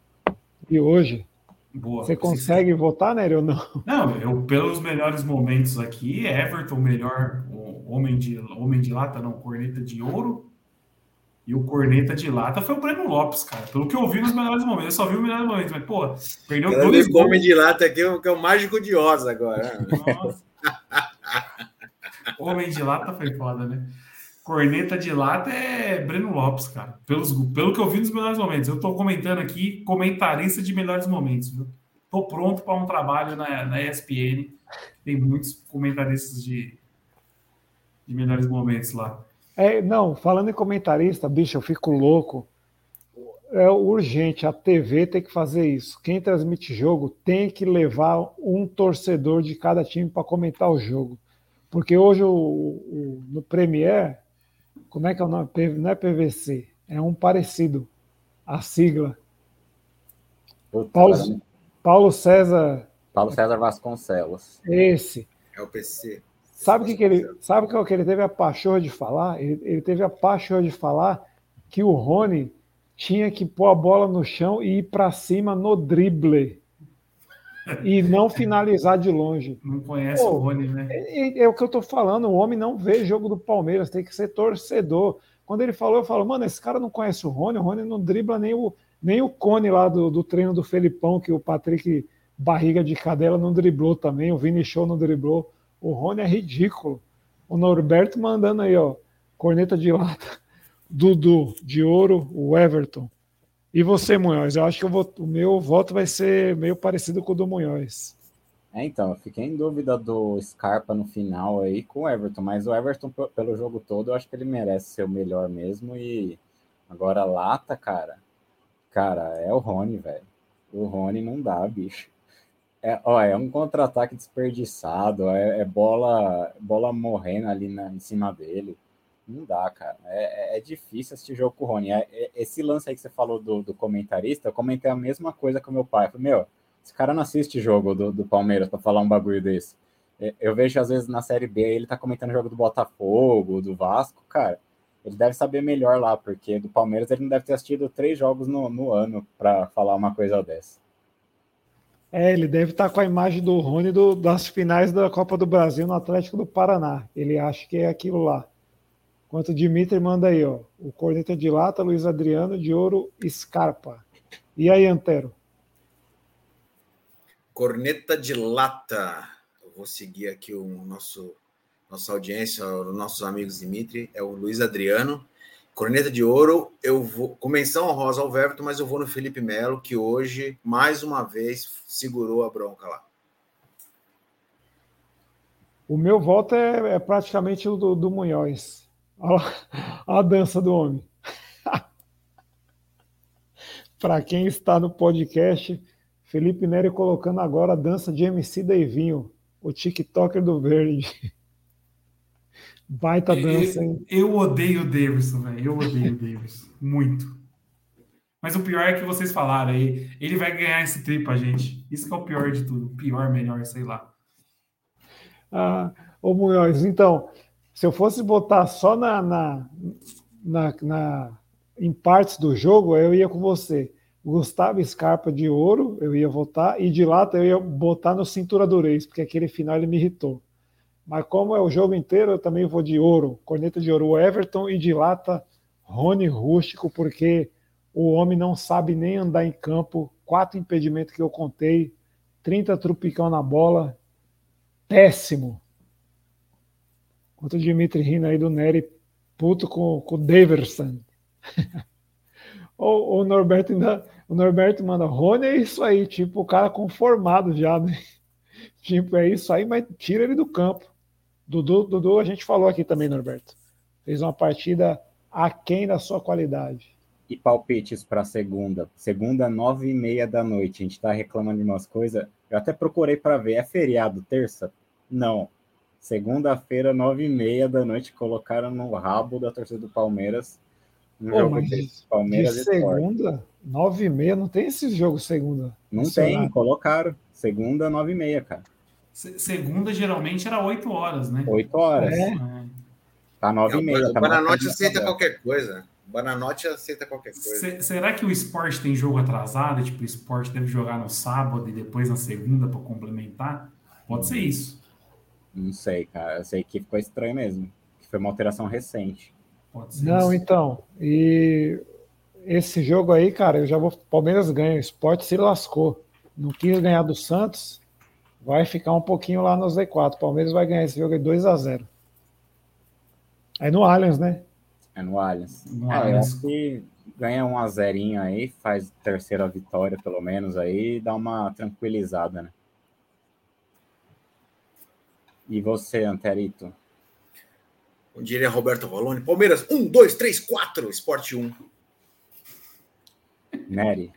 E hoje. Boa, Você consegue votar, Nery, ou não? Não, eu, pelos melhores momentos aqui, Everton, melhor homem de, homem de lata, não, corneta de ouro. E o corneta de lata foi o Breno Lopes, cara. Pelo que eu vi nos melhores momentos. Eu só vi os melhores momentos, mas, pô, perdeu Cada dois gols. homem de lata aqui é, é o mágico de Oz agora. Nossa. (laughs) homem de lata foi foda, né? Corneta de lata é Breno Lopes, cara. Pelos, pelo que eu vi nos melhores momentos. Eu tô comentando aqui, comentarista de melhores momentos, viu? Tô pronto para um trabalho na, na ESPN. Tem muitos comentaristas de, de melhores momentos lá. É, não, falando em comentarista, bicho, eu fico louco. É urgente, a TV tem que fazer isso. Quem transmite jogo tem que levar um torcedor de cada time para comentar o jogo. Porque hoje o, o, no Premier, como é que é o nome? Não é PVC, é um parecido. A sigla. Paulo, Paulo César. Paulo César Vasconcelos. Esse. É o PC. Sabe o que, que ele sabe que, que ele teve a pachorra de falar? Ele, ele teve a pachorra de falar que o Rony tinha que pôr a bola no chão e ir para cima no drible (laughs) e não finalizar de longe. Não conhece Pô, o Rony, né? É, é, é, o que eu tô falando. O homem não vê jogo do Palmeiras, tem que ser torcedor. quando ele falou, eu falo, mano, esse cara não conhece o Rony, o Rony não dribla nem o, nem o cone lá do, do treino do Felipão, que o Patrick Barriga de Cadela não driblou também, o Vini Show não driblou. O Rony é ridículo. O Norberto mandando aí, ó, corneta de lata, (laughs) Dudu de ouro, o Everton. E você, Munhoz? Eu acho que vou, o meu voto vai ser meio parecido com o do Munhoz. É, então, eu fiquei em dúvida do Scarpa no final aí com o Everton, mas o Everton, pelo jogo todo, eu acho que ele merece ser o melhor mesmo. E agora, lata, cara, cara, é o Rony, velho. O Rony não dá, bicho. É, ó, é um contra-ataque desperdiçado, é, é, bola bola morrendo ali na, em cima dele. Não dá, cara. É, é, é difícil assistir jogo com o Rony. É, é, esse lance aí que você falou do, do comentarista, eu comentei a mesma coisa com meu pai. Eu falei, meu, esse cara não assiste jogo do, do Palmeiras para falar um bagulho desse. É, eu vejo, às vezes, na Série B, ele tá comentando o jogo do Botafogo, do Vasco, cara. Ele deve saber melhor lá, porque do Palmeiras ele não deve ter assistido três jogos no, no ano para falar uma coisa dessa. É, ele deve estar tá com a imagem do Rony do, das finais da Copa do Brasil no Atlético do Paraná. Ele acha que é aquilo lá. Enquanto o Dimitri manda aí, ó. O corneta de lata, Luiz Adriano, de ouro, Scarpa. E aí, Antero? Corneta de lata. Eu vou seguir aqui o nosso nossa audiência, os nossos amigos Dimitri, é o Luiz Adriano. Corneta de ouro, eu vou honrosa ao Everton, mas eu vou no Felipe Melo, que hoje, mais uma vez, segurou a bronca lá. O meu voto é, é praticamente o do, do Munhoz. Olha a dança do homem. (laughs) Para quem está no podcast, Felipe Neri colocando agora a dança de MC Deivinho, o TikToker do Verde. (laughs) Baita dança, hein? Eu, eu odeio o Davidson, velho. Eu odeio o Davidson. Muito. Mas o pior é que vocês falaram aí. Ele vai ganhar esse tri pra gente. Isso que é o pior de tudo. Pior, melhor, sei lá. Ah, ô Munhoz, então, se eu fosse botar só na, na, na, na, em partes do jogo, eu ia com você. Gustavo Scarpa de ouro, eu ia votar, e de lata eu ia botar no Cintura porque aquele final ele me irritou. Mas como é o jogo inteiro, eu também vou de ouro, corneta de ouro, Everton e de lata, Rony Rústico, porque o homem não sabe nem andar em campo, quatro impedimentos que eu contei, 30 trupicão na bola, péssimo. Quanto o Dimitri rindo aí do Nery, puto com, com o Daverson. (laughs) o, o Norberto ainda o Norberto manda, Rony é isso aí, tipo, o cara conformado já, né? (laughs) Tipo, é isso aí, mas tira ele do campo. Dudu, Dudu, a gente falou aqui também, Norberto. Fez uma partida aquém da sua qualidade. E palpites para segunda. Segunda, nove e meia da noite. A gente está reclamando de umas coisas. Eu até procurei para ver. É feriado, terça? Não. Segunda-feira, nove e meia da noite, colocaram no rabo da torcida do Palmeiras Pô, jogo de Palmeiras de segunda, nove e meia, não tem esse jogo segunda? Não tem, nada. colocaram. Segunda, nove e meia, cara. segunda geralmente era oito horas, né? Oito horas. É. Tá nove e meia. O tá Bananote aceita qualquer coisa. O Bananote aceita qualquer coisa. será que o esporte tem jogo atrasado? Tipo, o esporte deve jogar no sábado e depois na segunda para complementar? Pode ser isso. Não sei, cara. Eu sei que ficou estranho mesmo. Foi uma alteração recente. Não, isso. então. E esse jogo aí, cara, eu já vou. Palmeiras ganha. O esporte se lascou. Não quis ganhar do Santos. Vai ficar um pouquinho lá no Z4. Palmeiras vai ganhar esse jogo aí 2 a 0 É no Allianz, né? É no Allianz. No é, Allianz. Eu acho que ganha um a zerinho aí, faz terceira vitória pelo menos aí, dá uma tranquilizada, né? E você, Anterito? Bom dia, Roberto Valone. Palmeiras, 1, 2, 3, 4. Esporte 1. Nery.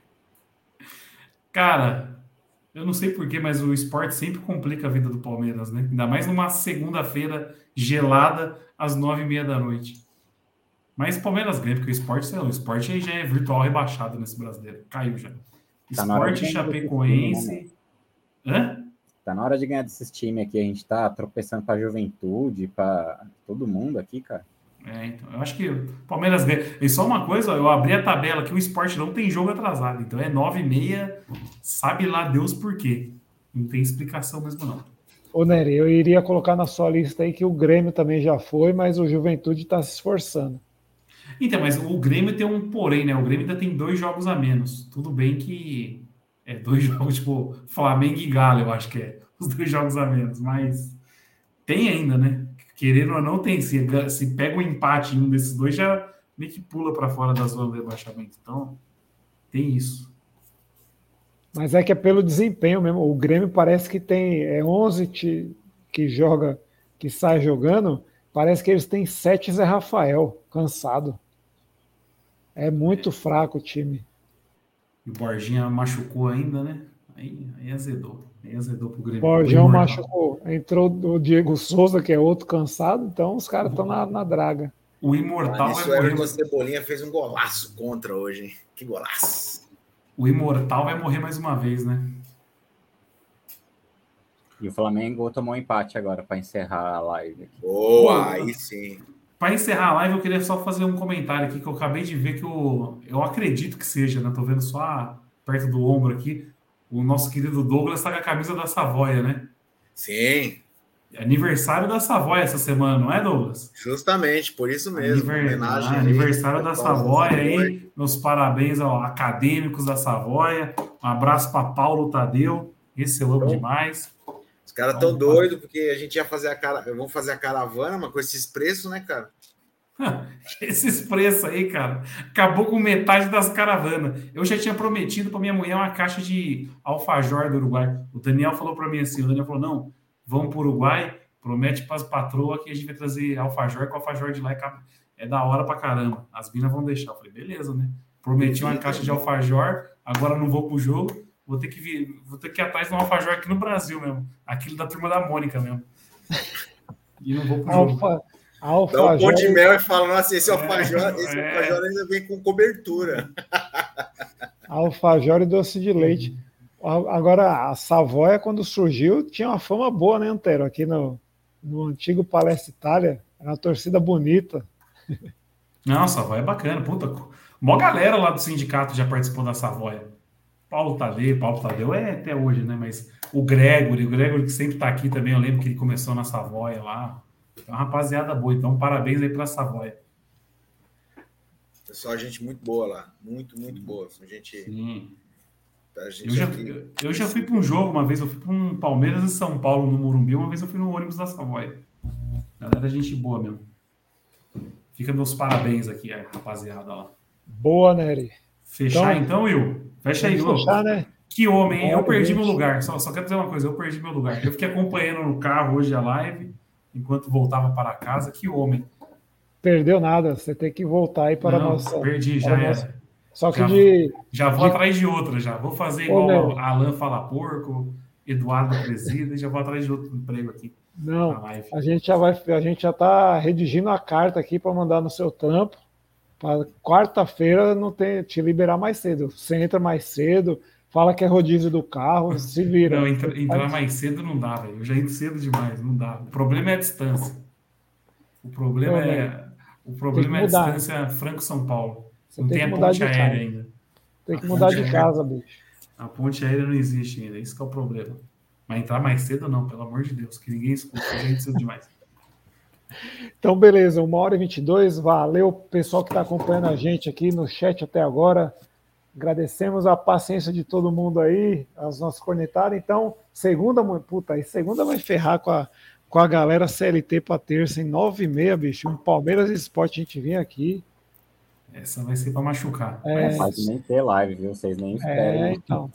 Cara, eu não sei porquê, mas o esporte sempre complica a vida do Palmeiras, né? Ainda mais numa segunda-feira gelada, às nove e meia da noite. Mas Palmeiras ganha, porque o esporte, sei lá, o esporte aí já é virtual rebaixado nesse brasileiro. Caiu já. Tá esporte Chapecoense. Hã? Tá na hora de ganhar desses times aqui. A gente tá tropeçando pra juventude, pra todo mundo aqui, cara. É, então, eu acho que o Palmeiras ganha. E só uma coisa, eu abri a tabela que o esporte não tem jogo atrasado. Então é 9 e meia, sabe lá Deus por quê. Não tem explicação mesmo, não. Ô, Nery, eu iria colocar na sua lista aí que o Grêmio também já foi, mas o Juventude está se esforçando. Então, mas o Grêmio tem um porém, né? O Grêmio ainda tem dois jogos a menos. Tudo bem que é dois (laughs) jogos, tipo, Flamengo e Galo, eu acho que é. Os dois jogos a menos, mas tem ainda, né? Querendo ou não, tem. Se, se pega um empate em um desses dois, já meio que pula para fora da zona de rebaixamento. Então, tem isso. Mas é que é pelo desempenho mesmo. O Grêmio parece que tem é 11 que joga, que sai jogando. Parece que eles têm sete Zé Rafael, cansado. É muito fraco o time. E o Borginha machucou ainda, né? Aí, aí azedou. Aí azedou pro Grêmio. Borginha machucou. Entrou o Diego Souza, que é outro cansado, então os caras estão na, na draga. O Imortal Isso vai morrer. O Cebolinha fez um golaço contra hoje, hein? Que golaço. O Imortal vai morrer mais uma vez, né? E o Flamengo tomou um empate agora para encerrar a live. Aqui. Boa, aí sim. Para encerrar a live, eu queria só fazer um comentário aqui que eu acabei de ver que eu, eu acredito que seja, né? Tô vendo só perto do ombro aqui. O nosso querido Douglas está com a camisa da Savoia, né? Sim. Aniversário da Savoia essa semana, não é, Douglas? Justamente, por isso mesmo. Aniver... Ah, aniversário da Savoia aí. Meus parabéns aos acadêmicos da Savoia. Um abraço para Paulo Tadeu. Esse eu amo demais. Os caras tão doidos porque a gente ia fazer a cara, vamos fazer a caravana, mas com esses preços, né, cara? (laughs) esses preços aí, cara, acabou com metade das caravanas. Eu já tinha prometido para minha mulher uma caixa de alfajor do Uruguai. O Daniel falou para mim assim, o Daniel falou: "Não, vamos para o Uruguai, promete para as patroas que a gente vai trazer alfajor, o alfajor de lá é, é da hora para caramba. As minas vão deixar". Eu falei: "Beleza, né?" Prometi uma caixa de alfajor, agora não vou pro jogo. Vou ter que vir, vou ter que ir atrás de um alfajor aqui no Brasil mesmo. Aquilo da turma da Mônica mesmo. E não vou pro Alfa, jogo. Alfajor. Dá um pão de mel e fala, nossa, esse alfajor, é, esse é. alfajor ainda vem com cobertura. (laughs) Alfajor e doce de leite. Agora, a Savoia, quando surgiu, tinha uma fama boa, né, Antero? Aqui no, no antigo Palestra Itália. Era uma torcida bonita. Não, a Savoia é bacana. Puta, mó galera lá do sindicato já participou da Savoia. Paulo Tadeu, Paulo Tadeu é até hoje, né? Mas o Gregory, o Gregory que sempre tá aqui também, eu lembro que ele começou na Savoia lá. É uma rapaziada boa, então parabéns aí pra Savoia. Pessoal, gente muito boa lá. Muito, muito boa. Gente. Sim. Gente eu, já, aqui... eu já fui para um jogo uma vez, eu fui para um Palmeiras e São Paulo no Morumbi, uma vez eu fui no ônibus da Savoia. Galera, gente boa mesmo. Fica meus parabéns aqui, rapaziada lá. Boa, Nery. Fechar então, então Will? Fecha aí, fechar, né? Que homem, hein? Eu perdi meu lugar. Só, só quero dizer uma coisa, eu perdi meu lugar. Eu fiquei acompanhando no carro hoje a live, enquanto voltava para casa. Que homem. Perdeu nada, você tem que voltar aí para a nossa. Perdi, já era. Nossa... Só que já, de. Já vou de... atrás de outra, já. Vou fazer igual Ô, Alan Fala Porco, Eduardo Presida, e já vou atrás de outro emprego aqui. Não, a gente já vai, a gente já está redigindo a carta aqui para mandar no seu trampo quarta-feira não tem, te liberar mais cedo. Você entra mais cedo, fala que é rodízio do carro, se vira. Não, entra, entrar mais cedo não dá, velho. Eu já entro cedo demais, não dá. O problema é a distância. O problema é, o problema é a distância Franco-São Paulo. Você não tem, tem a ponte aérea ainda. Tem que a mudar de aérea, casa, bicho. A ponte aérea não existe ainda, isso é o problema. Mas entrar mais cedo não, pelo amor de Deus, que ninguém escuta, a gente cedo demais. Então, beleza, uma hora e 22. Valeu, pessoal que está acompanhando a gente aqui no chat até agora. Agradecemos a paciência de todo mundo aí, as nossas cornetadas. Então, segunda, puta, aí segunda vai ferrar com a, com a galera CLT para terça em 9 e meia, bicho. Um Palmeiras Esporte a gente vinha aqui. Essa vai ser para machucar. É, não pode nem ter live, viu? Vocês nem esperem. É, então.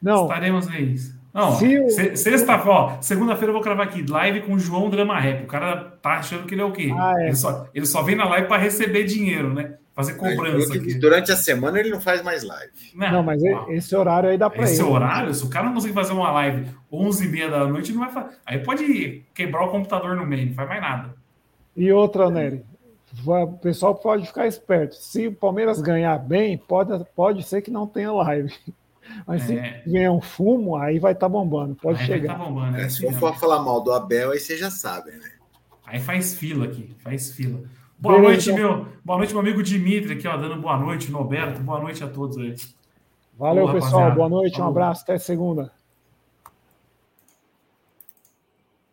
Não. Estaremos aí. Não, se sexta, ó, segunda-feira eu vou gravar aqui, live com o João Drama Rap. O cara tá achando que ele é o quê? Ah, é. ele, só, ele só vem na live para receber dinheiro, né? Fazer cobrança aqui. Durante a semana ele não faz mais live. Não, não mas ó, esse horário aí dá para ele. Esse horário, se o cara não conseguir fazer uma live 11 e meia da noite, não vai fazer. Aí pode quebrar o computador no meio, não faz mais nada. E outra, Nery, o pessoal pode ficar esperto. Se o Palmeiras ganhar bem, pode, pode ser que não tenha live. Mas se é. vier um fumo, aí vai estar tá bombando. Pode aí chegar. Tá bombando, é, se for falar mal do Abel, aí você já sabe, né? Aí faz fila aqui, faz fila. Boa Beleza. noite, meu. Boa noite, meu amigo Dimitri, aqui, ó, dando boa noite, Noberto. Boa noite a todos aí. Valeu, Boa, pessoal. Rapaziada. Boa noite, um abraço, até segunda.